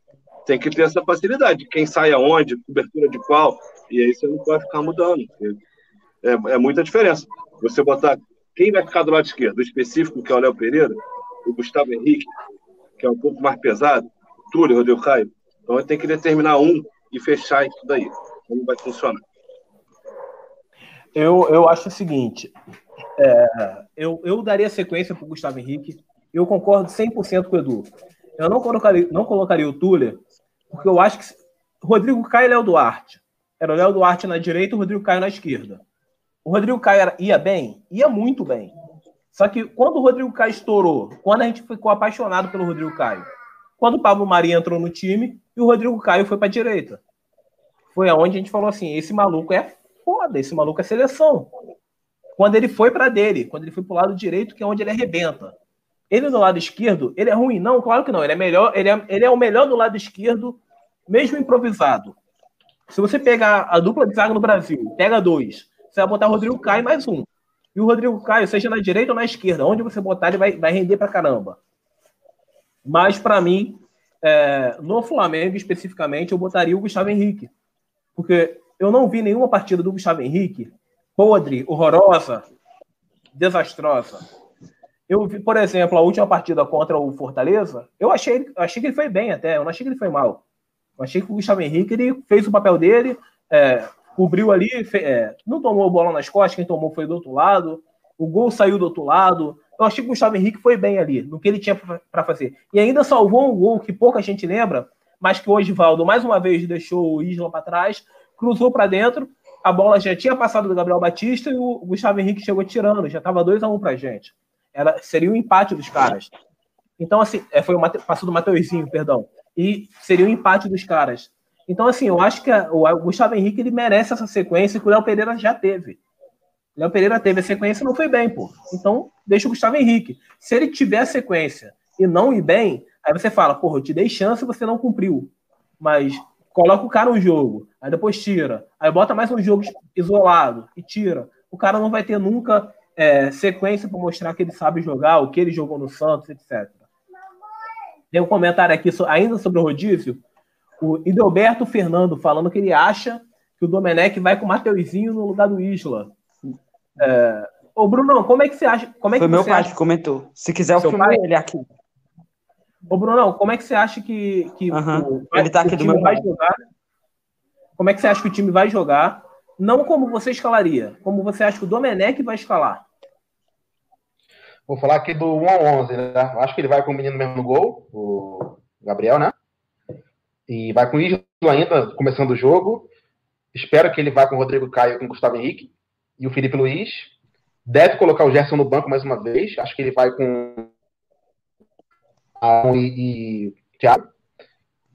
tem que ter essa facilidade. Quem sai aonde, cobertura de qual, e aí você não pode ficar mudando é, é muita diferença. Você botar quem vai ficar do lado esquerdo, específico, que é o Léo Pereira, o Gustavo Henrique, que é um pouco mais pesado, Túlio, Rodrigo Caio. Então tem que determinar um e fechar isso daí. Como vai funcionar? Eu, eu acho o seguinte: é, eu, eu daria sequência para o Gustavo Henrique. Eu concordo 100% com o Edu. Eu não colocaria, não colocaria o Túlio, porque eu acho que Rodrigo Caio e Léo Duarte. Era o Léo Duarte na direita e o Rodrigo Caio na esquerda. O Rodrigo Caio ia bem? Ia muito bem. Só que quando o Rodrigo Caio estourou, quando a gente ficou apaixonado pelo Rodrigo Caio, quando o Pablo Maria entrou no time e o Rodrigo Caio foi para a direita. Foi aonde a gente falou assim: esse maluco é foda, esse maluco é seleção. Quando ele foi para dele, quando ele foi para o lado direito, que é onde ele arrebenta. Ele do lado esquerdo, ele é ruim? Não, claro que não. Ele é melhor, ele é, ele é o melhor do lado esquerdo, mesmo improvisado. Se você pegar a dupla de zaga no Brasil, pega dois, você vai botar o Rodrigo Caio mais um. E o Rodrigo Caio, seja na direita ou na esquerda, onde você botar, ele vai, vai render pra caramba. Mas, para mim, é, no Flamengo especificamente, eu botaria o Gustavo Henrique. Porque eu não vi nenhuma partida do Gustavo Henrique podre, horrorosa, desastrosa. Eu vi, por exemplo, a última partida contra o Fortaleza, eu achei, achei que ele foi bem até, eu não achei que ele foi mal. Eu achei que o Gustavo Henrique ele fez o papel dele, é, cobriu ali, é, não tomou bola nas costas, quem tomou foi do outro lado, o gol saiu do outro lado. Eu achei que o Gustavo Henrique foi bem ali, no que ele tinha para fazer. E ainda salvou um gol que pouca gente lembra, mas que o Osvaldo mais uma vez deixou o Isla para trás, cruzou para dentro, a bola já tinha passado do Gabriel Batista e o Gustavo Henrique chegou tirando, já estava 2 a 1 um para gente. Era, seria um empate dos caras. Então, assim, é, foi o Mate, passou do Mateuzinho, perdão. E seria um empate dos caras. Então, assim, eu acho que o Gustavo Henrique ele merece essa sequência que o Léo Pereira já teve. O Léo Pereira teve a sequência e não foi bem, pô. Então, deixa o Gustavo Henrique. Se ele tiver a sequência e não ir bem, aí você fala, porra, eu te dei chance e você não cumpriu. Mas coloca o cara no jogo, aí depois tira. Aí bota mais um jogo isolado e tira. O cara não vai ter nunca é, sequência para mostrar que ele sabe jogar, o que ele jogou no Santos, etc. Tem um comentário aqui ainda sobre o rodízio o Idelberto Fernando falando que ele acha que o Domenech vai com o Mateuzinho no lugar do Isla. É, Ô, Bruno, como é que você acha? Como é Foi que meu você pai acha... que comentou. Se quiser, eu Seu filmo pai? ele aqui. Ô, Brunão, como é que você acha que, que Aham, o, ele tá o aqui do time meu vai lado. jogar? Como é que você acha que o time vai jogar? Não como você escalaria, como você acha que o Domenech vai escalar. Vou falar aqui do 1 ao 11, né? Eu acho que ele vai com o menino mesmo no gol, o Gabriel, né? E vai com o Isla ainda, começando o jogo. Espero que ele vá com o Rodrigo Caio com o Gustavo Henrique. E o Felipe Luiz. Deve colocar o Gerson no banco mais uma vez. Acho que ele vai com Arão e, e Thiago.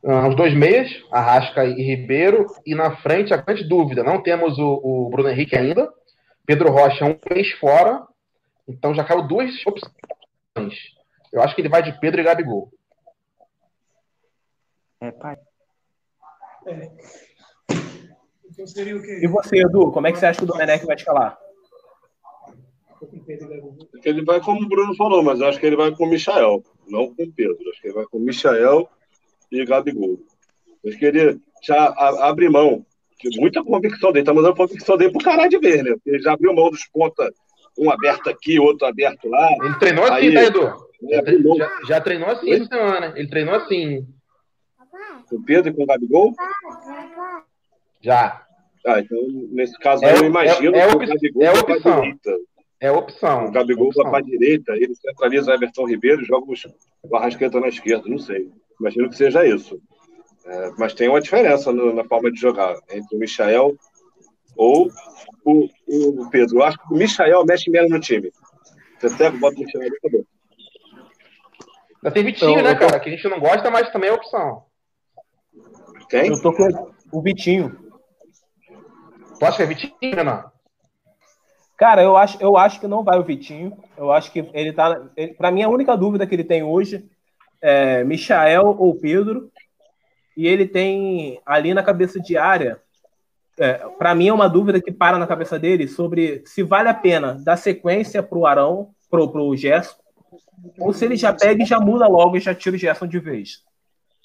Ah, os dois meias, Arrasca e Ribeiro. E na frente, a grande dúvida, não temos o, o Bruno Henrique ainda. Pedro Rocha um mês fora. Então já caiu duas opções. Eu acho que ele vai de Pedro e Gabigol. É, pai. Então seria o quê? E você, Edu, como é que você acha que o Domenech vai escalar? Ele vai como o Bruno falou, mas acho que ele vai com o Michael, não com o Pedro. Acho que ele vai com o Michael e Gabigol. Acho que ele já abre mão de muita convicção dele. Tá mandando convicção dele pro caralho de ver, né? Porque Ele já abriu mão dos pontas, um aberto aqui, outro aberto lá. Ele treinou assim, Aí- tá, Edu? Já, já treinou assim essa semana. Ele treinou assim. Com o Pedro e com o Gabigol. Já. Ah, então, nesse caso É eu imagino é- é que o Gabigol é vai pra opção. direita. É opção. O Gabigol opção. vai para a direita, ele centraliza o Everton Ribeiro e joga os- o Arrascaeta na esquerda, não sei. Imagino que seja isso. É, mas tem uma diferença no- na forma de jogar entre o Michael ou o, o Pedro. Eu acho que o Michael mexe menos no time. Você pega, bota o Michael e acabou. Tem Vitinho, Então, né, cara? Que a gente não gosta, mas também é opção. Quem? Eu tô com o Vitinho. Tu acha que é Vitinho, Renan? Cara, eu acho, eu acho que não vai o Vitinho. Eu acho que ele tá. Ele, para mim, a única dúvida que ele tem hoje é Michael ou Pedro. E ele tem ali na cabeça de área. É, para mim, é uma dúvida que para na cabeça dele sobre se vale a pena dar sequência pro Arão, pro, pro Gerson, ou se ele já pega e já muda logo e já tira o Gerson de vez.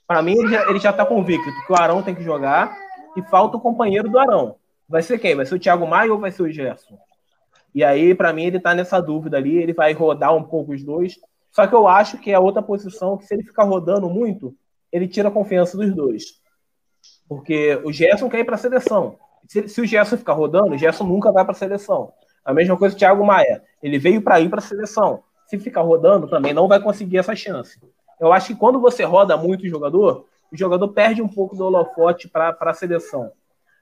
Para mim, ele já, ele já tá convicto que o Arão tem que jogar e falta o companheiro do Arão. Vai ser quem? Vai ser o Thiago Maia ou vai ser o Gerson? E aí, para mim, ele tá nessa dúvida ali, ele vai rodar um pouco os dois. Só que eu acho que é outra posição que, se ele ficar rodando muito, ele tira a confiança dos dois. Porque o Gerson quer ir para a seleção. Se, se o Gerson ficar rodando, o Gerson nunca vai para a seleção. A mesma coisa o Thiago Maia. Ele veio para ir para a seleção. Se ficar rodando, também não vai conseguir essa chance. Eu acho que quando você roda muito o jogador, o jogador perde um pouco do holofote para a seleção.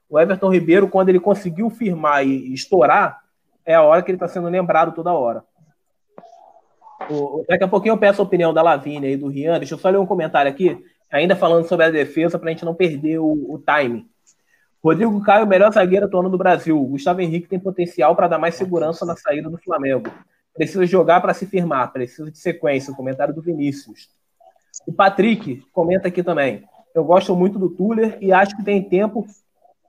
O Everton Ribeiro, quando ele conseguiu firmar e, estourar, é a hora que ele está sendo lembrado toda hora. O, daqui a pouquinho eu peço a opinião da Lavínia e do Rian. Deixa eu só ler um comentário aqui, ainda falando sobre a defesa, para a gente não perder o, o time. Rodrigo Caio, melhor zagueiro atuando do Brasil. Gustavo Henrique tem potencial para dar mais segurança na saída do Flamengo. Precisa jogar para se firmar, precisa de sequência. O comentário do Vinícius. O Patrick comenta aqui também. Eu gosto muito do Tuller e acho que tem tempo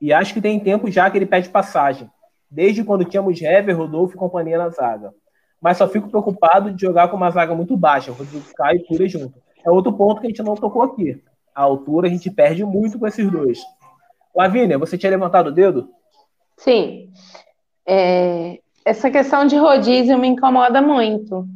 e acho que tem tempo já que ele pede passagem. Desde quando tínhamos Hever, Rodolfo e companhia na zaga. Mas só fico preocupado de jogar com uma zaga muito baixa, Rodrigo Caio e Tuller junto. É outro ponto que a gente não tocou aqui. A altura a gente perde muito com esses dois. Lavínia, você tinha levantado o dedo? Sim. É, essa questão de rodízio me incomoda muito,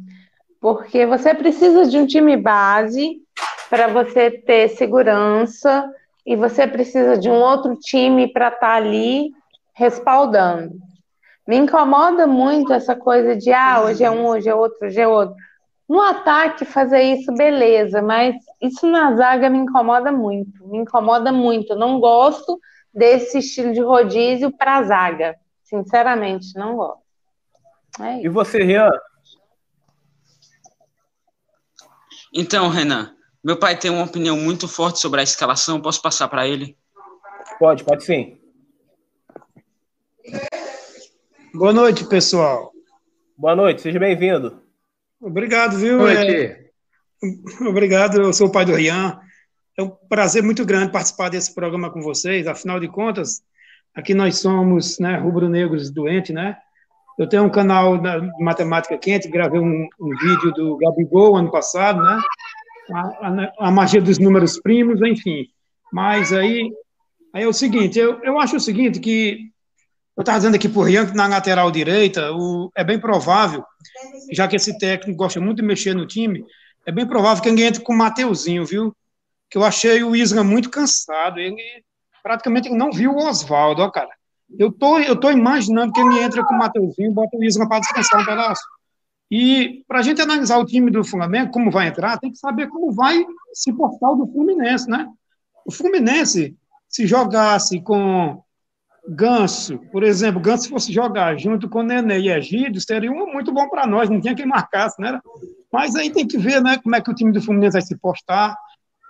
porque você precisa de um time base para você ter segurança e você precisa de um outro time para estar ali respaldando. Me incomoda muito essa coisa de ah, hoje é um, hoje é outro, hoje é outro. No ataque, fazer isso, beleza, mas isso na zaga me incomoda muito. Me incomoda muito. Eu não gosto desse estilo de rodízio para a zaga. Sinceramente, não gosto. É e você, Rian? Então, Renan, meu pai tem uma opinião muito forte sobre a escalação. Posso passar para ele? Pode, pode sim. Boa noite, pessoal. Boa noite, seja bem-vindo. Obrigado, viu? Boa É, noite. obrigado, eu sou o pai do Rian. É um prazer muito grande participar desse programa com vocês. Afinal de contas, aqui nós somos né, rubro-negros doentes, né? Eu tenho um canal de matemática quente, gravei um, um, vídeo do Gabigol ano passado, né? A, a, a, magia dos números primos, enfim. Mas aí, aí é o seguinte, eu, eu acho o seguinte, que Eu estava dizendo aqui por Rian que na lateral direita o, é bem provável, já que esse técnico gosta muito de mexer no time, é bem provável que ele entre com o Mateuzinho, viu? Que eu achei o Isla muito cansado. Ele praticamente não viu o Oswaldo, ó, cara. Eu tô, eu tô imaginando que ele entra com o Mateuzinho, bota o Isla para descansar um pedaço. E para a gente analisar o time do Flamengo, como vai entrar, tem que saber como vai se portar o do Fluminense, né? O Fluminense, se jogasse com Ganso, por exemplo, Ganso fosse jogar junto com Nenê e Egídio, seria um muito bom para nós, não tinha quem marcasse, né? Mas aí tem que ver né, como é que o time do Fluminense vai se postar.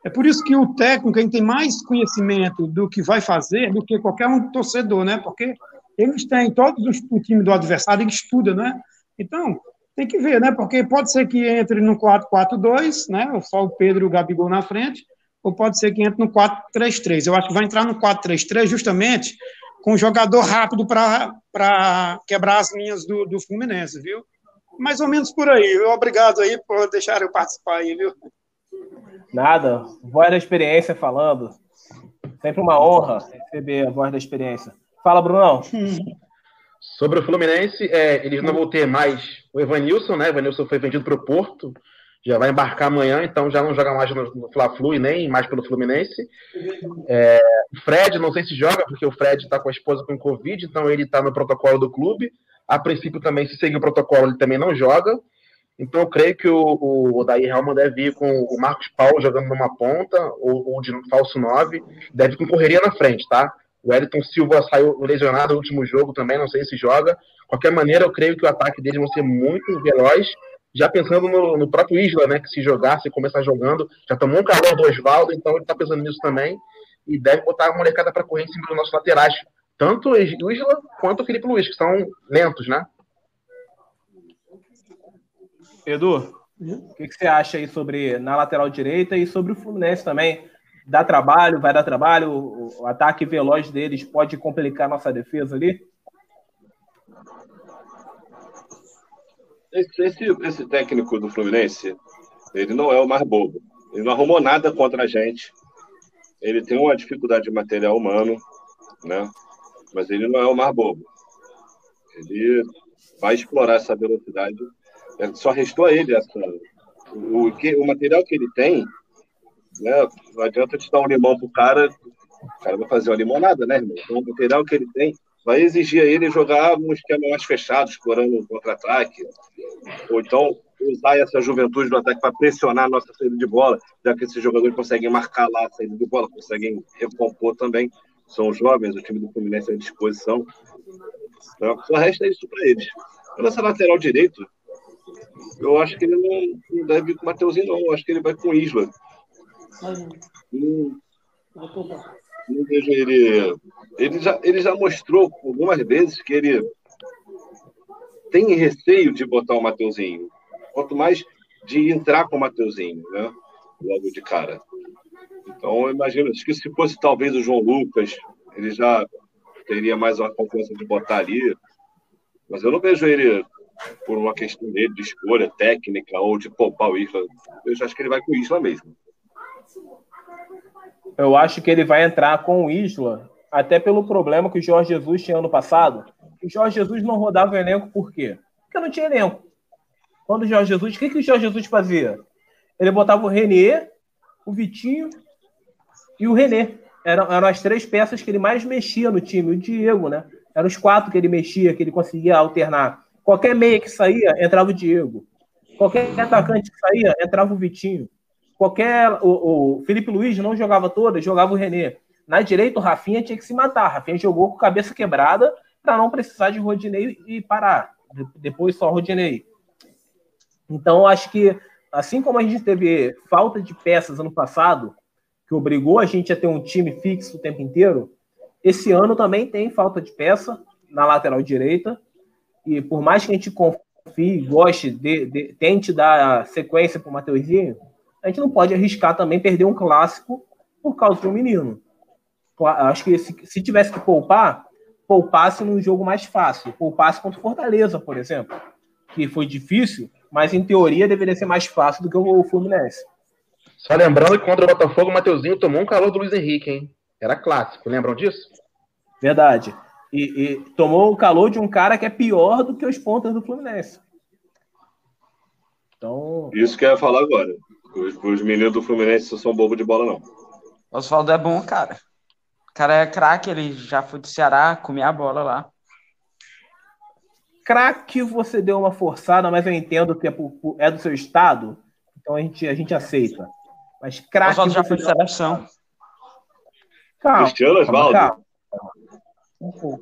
É por isso que o técnico ele tem mais conhecimento do que vai fazer do que qualquer um torcedor, né? Porque eles têm, todos os, o time do adversário, ele estuda, né? Então, tem que ver, né? Porque pode ser que entre no 4-4-2, né? Só o Pedro e o Gabigol na frente, ou pode ser que entre no 4-3-3. Eu acho que vai entrar no 4-3-3 justamente com um jogador rápido para quebrar as linhas do, do Fluminense, viu? Mais ou menos por aí. Obrigado aí por deixar eu participar aí, viu? Nada. Voz da experiência falando. Sempre uma honra receber a voz da experiência. Fala, Brunão. Sobre o Fluminense, é, eles não vão ter mais o Evanilson, né? O Evanilson foi vendido para o Porto já vai embarcar amanhã, então já não joga mais no, no Fla-Flu e nem mais pelo Fluminense. É, o Fred, não sei se joga, porque o Fred está com a esposa com Covid, então ele está no protocolo do clube. A princípio também, se seguir o protocolo, ele também não joga. Então eu creio que o, o Helman deve ir com o Marcos Paulo jogando numa ponta, ou, ou de falso 9, deve com correria na frente, tá? O Elton Silva saiu lesionado no último jogo também, não sei se joga. De qualquer maneira, eu creio que o ataque deles vai ser muito veloz já pensando no, no, próprio Isla, né? Que se jogar, se começar jogando, já tomou um calor do Oswaldo, então ele tá pensando nisso também. E deve botar a molecada para correr em cima dos nossos laterais. Tanto o Isla quanto o Felipe Luiz, que são lentos, né? Edu, o que, que, você acha aí sobre na lateral direita e sobre o Fluminense também? Dá trabalho, vai dar trabalho? O, o ataque veloz deles pode complicar nossa defesa ali? Esse, esse, esse, técnico do Fluminense, ele não é o mais bobo. Ele não arrumou nada contra a gente. Ele tem uma dificuldade de material humano, né? Mas ele não é o mais bobo. Ele vai explorar essa velocidade. É, só restou a ele essa. O, que, o material que ele tem, né? Não adianta te dar um limão pro cara, o cara vai fazer uma limonada, né, irmão? Então, o material que ele tem vai exigir a ele jogar um esquema mais fechado, explorando um contra-ataque, ou então usar essa juventude do ataque para pressionar a nossa saída de bola, já que esses jogadores conseguem marcar lá a saída de bola, conseguem recompor também. São jovens, o time do Fluminense é à disposição. Então, só resta isso para eles. Nessa lateral direito, eu acho que ele não, não deve ir com o Mateuzinho, não. Eu acho que ele vai com o Isla. Hum, não vejo ele. Ele já, ele já mostrou algumas vezes que ele tem receio de botar o Mateuzinho. Quanto mais de entrar com o Mateuzinho, né? Logo de cara. Então, eu imagino, acho que se fosse talvez o João Lucas, ele já teria mais uma confiança de botar ali. Mas eu não vejo ele por uma questão dele de escolha técnica ou de poupar o Isla. Eu acho que ele vai com o Isla mesmo eu acho que ele vai entrar com o Isla, até pelo problema que o Jorge Jesus tinha ano passado. O Jorge Jesus não rodava o elenco por quê? Porque não tinha elenco. Quando o Jorge Jesus, o que, que o Jorge Jesus fazia? Ele botava o Renier, o Vitinho e o René. Eram, eram as três peças que ele mais mexia no time. O Diego, né? Eram os quatro que ele mexia, que ele conseguia alternar. Qualquer meia que saía, entrava o Diego. Qualquer atacante que saía, entrava o Vitinho. Qualquer. O, o Felipe Luiz não jogava toda, jogava o René. Na direita, o Rafinha tinha que se matar. Rafinha jogou com cabeça quebrada para não precisar de Rodinei e parar. Depois só Rodinei. Então, acho que, assim como a gente teve falta de peças ano passado, que obrigou a gente a ter um time fixo o tempo inteiro, esse ano também tem falta de peça na lateral direita. E por mais que a gente confie, goste, de, de, tente dar sequência para o Mateuzinho, a gente não pode arriscar também perder um clássico por causa de um menino. Acho que se, se tivesse que poupar, poupasse num jogo mais fácil. Poupasse contra o Fortaleza, por exemplo, que foi difícil, mas em teoria deveria ser mais fácil do que o Fluminense. Só lembrando que contra o Botafogo, o Mateuzinho tomou um calor do Luiz Henrique, hein? Era clássico, lembram disso? Verdade. E, e, tomou o calor de um cara que é pior do que os pontas do Fluminense. Então... Isso que eu ia falar agora. Os, os meninos do Fluminense não são bobo de bola, não. Oswaldo é bom, cara. O cara é craque, ele já foi do Ceará, comia a bola lá. Craque, você deu uma forçada, mas eu entendo que é, é do seu estado, então a gente, a gente aceita. Mas craque. Oswaldo já foi de seleção. Calma, Cristiano Oswaldo. Calma,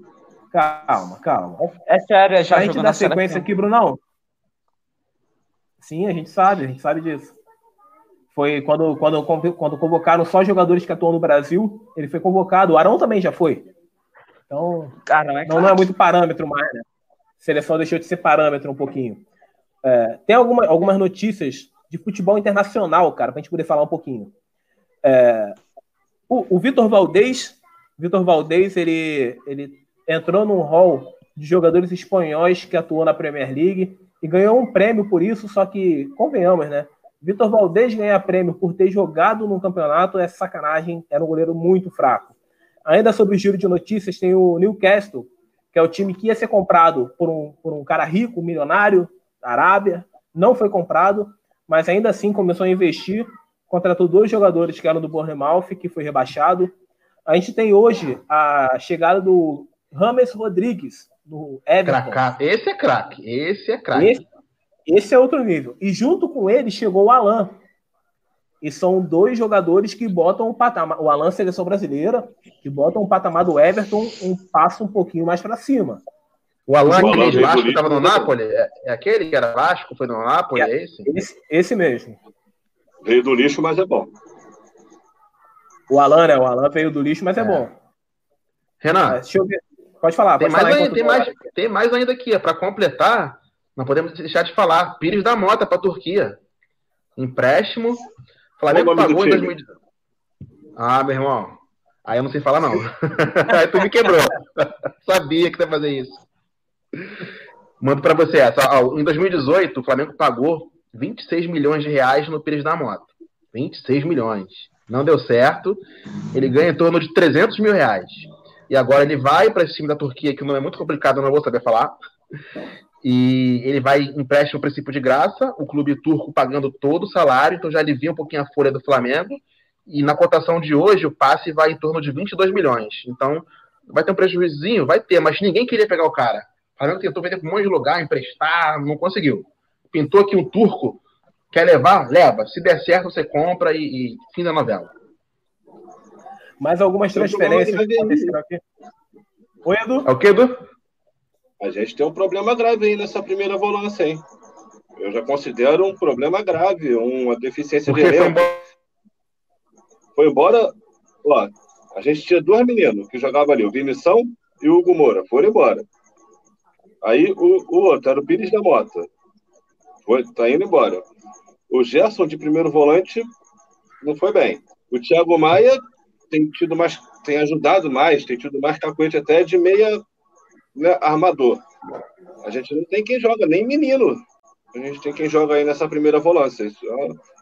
calma, calma. É, é sério, já A gente dá sequência aqui, Brunão. Sim, a gente sabe, a gente sabe disso. Foi quando, quando, quando convocaram só jogadores que atuam no Brasil, ele foi convocado. O Arão também já foi. Então, Cara, é não, não, é muito parâmetro mais, né? A seleção deixou de ser parâmetro um pouquinho. É, tem alguma, algumas notícias de futebol internacional, cara, pra gente poder falar um pouquinho. É, o, o Vitor Valdez, Vitor Valdez, ele, ele entrou num hall de jogadores espanhóis que atuou na Premier League e ganhou um prêmio por isso, só que, convenhamos, né? Vitor Valdez ganhar prêmio por ter jogado no campeonato é sacanagem, era um goleiro muito fraco. Ainda sobre o giro de notícias, tem o Newcastle, que é o time que ia ser comprado por um, por um cara rico, milionário, da Arábia, não foi comprado, mas ainda assim começou a investir, contratou dois jogadores que eram do Bournemouth, que foi rebaixado. A gente tem hoje a chegada do Rames Rodrigues, do Everton. Craca. Esse é craque, esse é craque. Esse, esse é outro nível. E junto com ele chegou o Alan. E são dois jogadores que botam o patamar. O Alan, seleção brasileira, que botam o patamar do Everton um passo um pouquinho mais para cima. O Alan, o aquele Alan Vasco que estava no Napoli? É, é, aquele que era Vasco, foi no Napoli? É, é esse? esse? Esse mesmo. Veio do lixo, mas é bom. O Alan, né? O Alan veio do lixo, mas é, é bom. Renan. deixa eu ver. Pode falar. Tem, pode mais, falar ainda, tem, mais, tem mais ainda aqui, é para completar. Não podemos deixar de falar. Pires da Mota para a Turquia. Empréstimo. Flamengo pagou em 2018. Ah, meu irmão. Aí eu não sei falar, não. Aí tu me quebrou. Sabia que ia fazer isso. Mando para você essa. Ó, em 2018, o Flamengo pagou 26 milhões de reais no Pires da Mota. 26 milhões. Não deu certo. Ele ganha em torno de 300 mil reais. E agora ele vai para esse time da Turquia, que não é muito complicado, não vou saber falar. E ele vai empréstimo princípio de graça, o clube turco pagando todo o salário, então já alivia um pouquinho a folha do Flamengo. E na cotação de hoje, o passe vai em torno de 22 milhões. Então, vai ter um prejuízo? Vai ter, mas ninguém queria pegar o cara. O Flamengo tentou vender para um monte de lugar, emprestar, não conseguiu. Pintou aqui um turco, quer levar? Leva. Se der certo, você compra e, e fim da novela. Mais algumas transferências aconteceram aqui. Oi, Edu? É o que, Edu? A gente tem um problema grave aí nessa primeira volância, hein? Eu já considero um problema grave, uma deficiência de elenco. Foi embora. Ó, a gente tinha dois meninos que jogavam ali, o Vinição e o Hugo Moura. Foram embora. Aí o, o outro era o Pires da Mota. Foi, tá indo embora. O Gerson de primeiro volante não foi bem. O Thiago Maia tem tido mais, tem ajudado mais, tem tido mais cacuete até de meia né, armador. A gente não tem quem joga, nem menino. A gente tem quem joga aí nessa primeira volância. Isso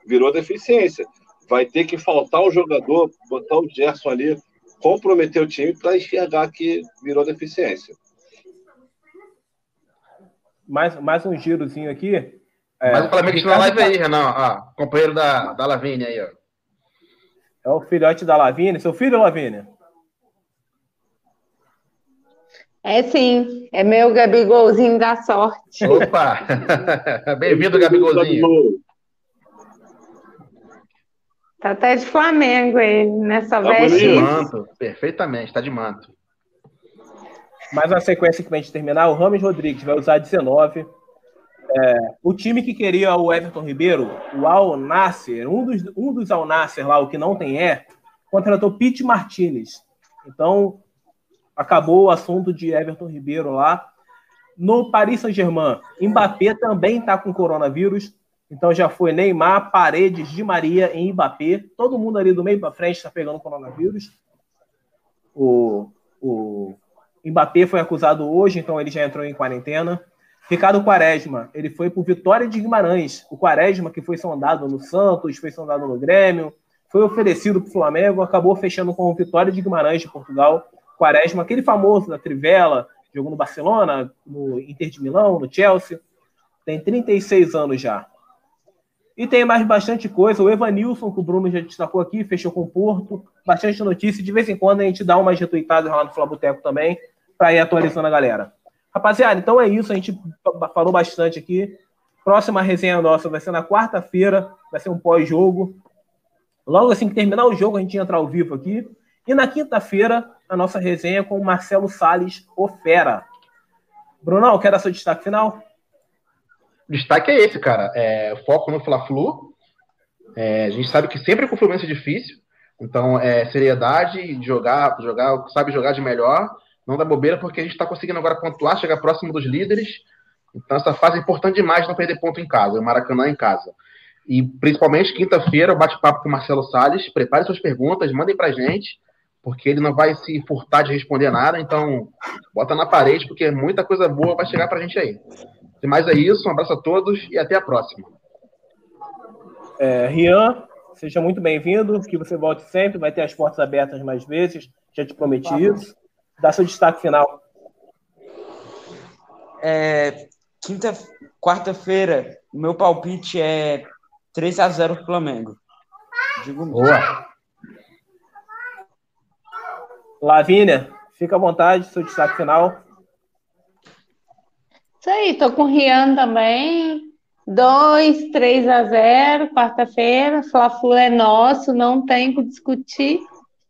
virou deficiência. Vai ter que faltar um jogador, botar o Gerson ali, comprometer o time para enxergar que virou deficiência. Mais, mais um girozinho aqui. É, mais um Flamengo na live aí, Renan. Ah, companheiro da, da Lavínia aí, ó. É o filhote da Lavínia. Seu filho, Lavínia? É sim, é meu Gabigolzinho da sorte. Opa! Bem-vindo, Gabigolzinho. Tá até de Flamengo ele, nessa tá veste. de manto, perfeitamente, tá de manto. Mais uma sequência que a gente terminar, o Rames Rodrigues vai usar 19. O time que queria o Everton Ribeiro, o Al Nasser, um dos, um dos Al Nasser lá, o que não tem é, contratou Pete Martinez. Então, acabou o assunto de Everton Ribeiro lá. No Paris Saint-Germain, Mbappé também está com coronavírus. Então já foi Neymar, Paredes, Di Maria e Mbappé. Todo mundo ali do meio para frente está pegando coronavírus. O, o Mbappé foi acusado hoje, então ele já entrou em quarentena. Ricardo Quaresma, ele foi por Vitória de Guimarães. O Quaresma, que foi sondado no Santos, foi sondado no Grêmio, foi oferecido para o Flamengo, acabou fechando com o Vitória de Guimarães de Portugal Quaresma, aquele famoso da Trivela, jogou no Barcelona, no Inter de Milão, no Chelsea. Tem 36 anos já. E tem mais bastante coisa. O Evanilson, que o Bruno já destacou aqui, fechou com o Porto. Bastante notícia. De vez em quando a gente dá umas retuitadas lá no Flaboteco também, para ir atualizando a galera. Rapaziada, então é isso. A gente falou bastante aqui. Próxima resenha nossa vai ser na quarta-feira. Vai ser um pós-jogo. Logo assim que terminar o jogo, a gente entra ao vivo aqui. E na quinta-feira, a nossa resenha com o Marcelo Salles, o Fera. Brunão, quer dar seu destaque final? O destaque é esse, cara. É, foco no Fla-Flu. É, a gente sabe que sempre com o Fluminense é difícil. Então, é seriedade, jogar, jogar, sabe jogar de melhor. Não dá bobeira, porque a gente está conseguindo agora pontuar, chegar próximo dos líderes. Então, essa fase é importante demais não perder ponto em casa, o Maracanã em casa. E principalmente quinta-feira, o bate-papo com o Marcelo Salles. Prepare suas perguntas, mandem pra gente porque ele não vai se furtar de responder nada, então bota na parede, porque muita coisa boa vai chegar para a gente aí. E mais é isso, um abraço a todos e até a próxima. É, Rian, seja muito bem-vindo, que você volte sempre, vai ter as portas abertas mais vezes, já te prometi tá isso. Dá seu destaque final. É, quinta, quarta-feira, o meu palpite é 3 a 0 Flamengo. Digo Boa. Lavínia, fica à vontade, seu destaque final. Isso aí, tô com o Rian também. 2, 3 a 0, quarta-feira. Fla-Flu é nosso, não tem que discutir.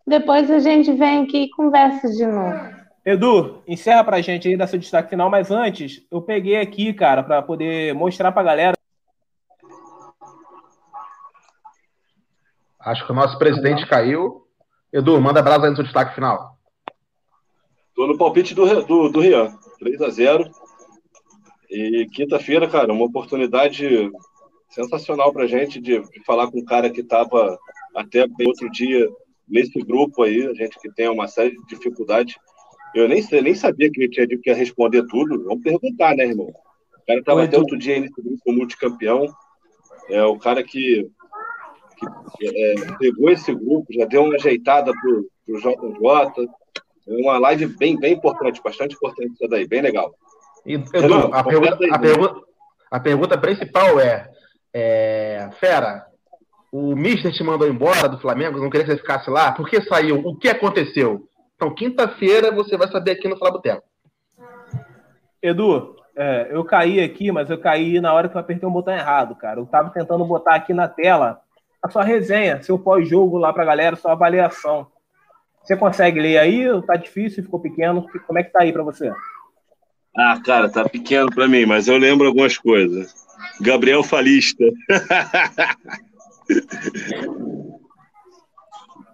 Depois a gente vem aqui e conversa de novo. Edu, encerra pra gente aí, dá seu destaque final, mas antes, eu peguei aqui, cara, para poder mostrar pra galera. Acho que o nosso presidente caiu. Edu, manda brasa aí no seu destaque final. Tô no palpite do, do, do Rian, 3 a 0 E quinta-feira, cara, uma oportunidade sensacional pra gente de, de falar com um cara que estava até outro dia nesse grupo aí, a gente que tem uma série de dificuldades. Eu nem, nem sabia que ele tinha que responder tudo. Vamos perguntar, né, irmão? O cara estava até outro dia nesse grupo multicampeão. É o cara que que é, pegou esse grupo, já deu uma ajeitada pro, pro JJ. Uma live bem, bem importante, bastante importante essa daí, bem legal. E, Edu, a, pergunta, a, pergunta, a pergunta principal é, é, Fera, o Mister te mandou embora do Flamengo, não queria que você ficasse lá, por que saiu? O que aconteceu? Então, quinta-feira você vai saber aqui no Flaboteco. Edu, é, eu caí aqui, mas eu caí na hora que eu apertei o botão errado, cara. Eu tava tentando botar aqui na tela a sua resenha, seu pós-jogo lá para a galera, sua avaliação. Você consegue ler aí? Tá difícil, ficou pequeno? Como é que tá aí para você? Ah, cara, tá pequeno para mim, mas eu lembro algumas coisas. Gabriel Falista.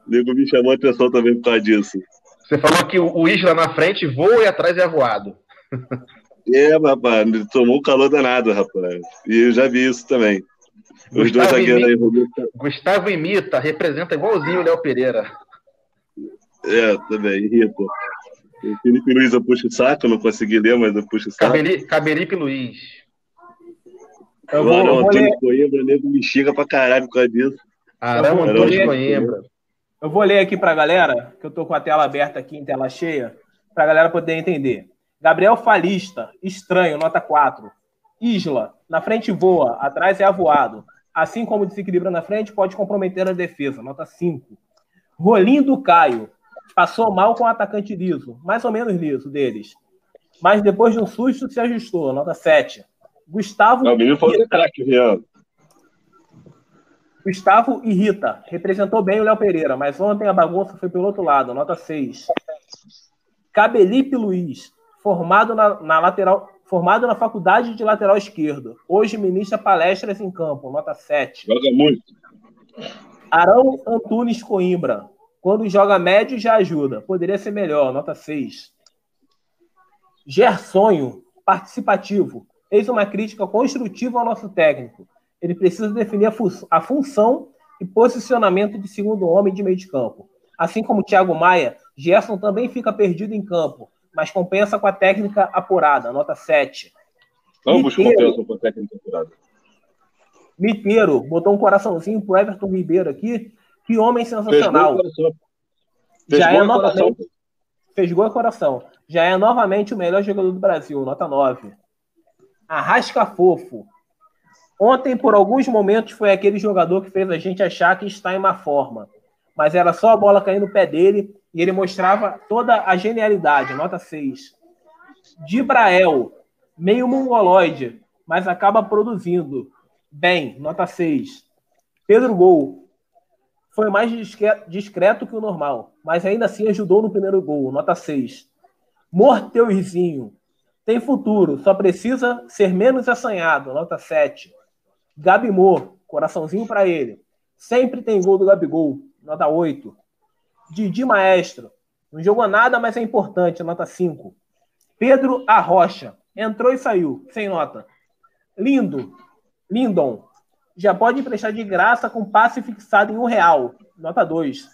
Nego me chamou a atenção também por causa disso. Você falou que o Isla na frente voa e atrás é voado. É, rapaz, tomou um calor danado, rapaz. E eu já vi isso também. Os Gustavo dois zagueiros aí, Gustavo imita, representa igualzinho o Léo Pereira. É, também, irrita. O Felipe Luiz eu puxo o saco, não consegui ler, mas eu puxo o saco. Cabelipe Luiz. Eu vou, Antônio ler... Coimbra, nego me xinga pra caralho por causa disso. Arão Antônio Coimbra. Eu vou ler aqui pra galera, que eu tô com a tela aberta aqui em tela cheia, pra galera poder entender. Gabriel Falista, estranho, nota 4. Isla, na frente voa, atrás é avoado. Assim como desequilibra na frente, pode comprometer a defesa. Nota 5. Rolinho do Caio. Passou mal com o atacante liso. Mais ou menos liso deles. Mas depois de um susto se ajustou. Nota 7. Gustavo. Não, o menino craque, Rian. Gustavo irrita. Representou bem o Léo Pereira, mas ontem a bagunça foi pelo outro lado. Nota 6. Cabelipe Luiz. Formado na, na lateral formado na faculdade de lateral esquerdo. Hoje ministra palestras em campo, nota 7. Joga muito. Arão Antunes Coimbra. Quando joga médio, já ajuda. Poderia ser melhor, nota 6. Gersonho, participativo. Eis uma crítica construtiva ao nosso técnico. Ele precisa definir a, fu a função e posicionamento de segundo homem de meio de campo. Assim como Thiago Maia, Gerson também fica perdido em campo mas compensa com a técnica apurada, nota 7. Ambos compensam com a técnica apurada. Miteiro, botou um coraçãozinho pro Everton Ribeiro aqui. Que homem sensacional. Já é, nota, fez gol e coração. Já é novamente o melhor jogador do Brasil, nota 9. Arrasca Fofo. Ontem, por alguns momentos, foi aquele jogador que fez a gente achar que está em má forma. Mas era só a bola cair no pé dele e ele mostrava toda a genialidade, nota 6. Dibrael, meio mongoloide, mas acaba produzindo. Bem, nota 6. Pedro Gol, foi mais discreto que o normal, mas ainda assim ajudou no primeiro gol, nota 6. Morteuzinho, tem futuro, só precisa ser menos assanhado, nota 7. Gabimor, coraçãozinho para ele. Sempre tem gol do Gabigol, nota 8. Didi Maestro, não jogou nada, mas é importante, nota 5. Pedro Arrocha, entrou e saiu, sem nota. Lindo, Lindon, já pode emprestar de graça com passe fixado em um real. Nota 2.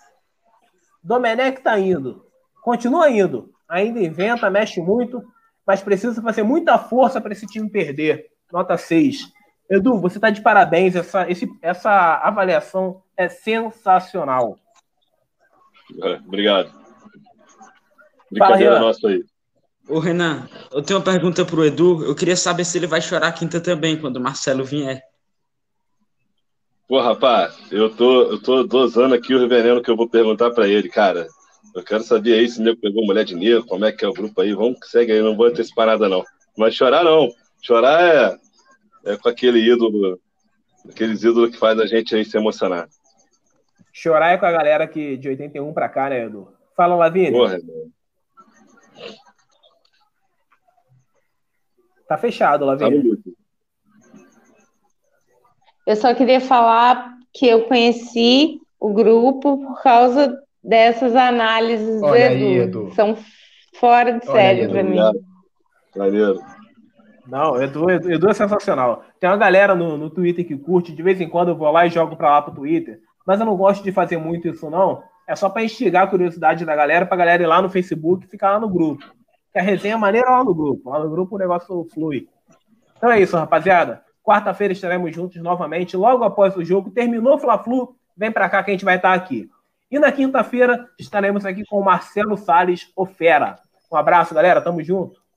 Domenech tá indo. Continua indo. Ainda inventa, mexe muito, mas precisa fazer muita força para esse time perder. Nota 6. Edu, você está de parabéns. Essa, esse, essa avaliação é sensacional. É, obrigado. Brincadeira Fala, nossa aí. Ô, Renan, eu tenho uma pergunta para o Edu. Eu queria saber se ele vai chorar quinta também, quando o Marcelo vier. Pô, rapaz, eu tô, eu tô dosando aqui o veneno que eu vou perguntar para ele, cara. Eu quero saber aí se o nego pegou mulher de negro, como é que é o grupo aí. Vamos que segue aí, não vou ter essa parada, não. Mas chorar não. Chorar é, é com aquele ídolo, aqueles ídolos que faz a gente aí se emocionar. Chorar é com a galera que de 81 pra cá, né, Edu? Fala, Lavínia. Porra, Tá fechado, Lavínia. Tá eu só queria falar que eu conheci o grupo por causa dessas análises Olha do Edu. Aí, Edu. São fora de série para mim. Maneiro. Não, Edu, Edu, Edu, é sensacional. Tem uma galera no, no Twitter que curte, de vez em quando eu vou lá e jogo para lá pro Twitter, mas eu não gosto de fazer muito isso, não. É só para instigar a curiosidade da galera, pra galera ir lá no Facebook e ficar lá no grupo. Que a resenha é maneira lá no grupo. Lá no grupo o negócio flui. Então é isso, rapaziada. Quarta-feira estaremos juntos novamente, logo após o jogo. Terminou o Fla-Flu, vem para cá que a gente vai estar aqui. E na quinta-feira estaremos aqui com o Marcelo Salles, o Fera. Um abraço, galera. Tamo junto.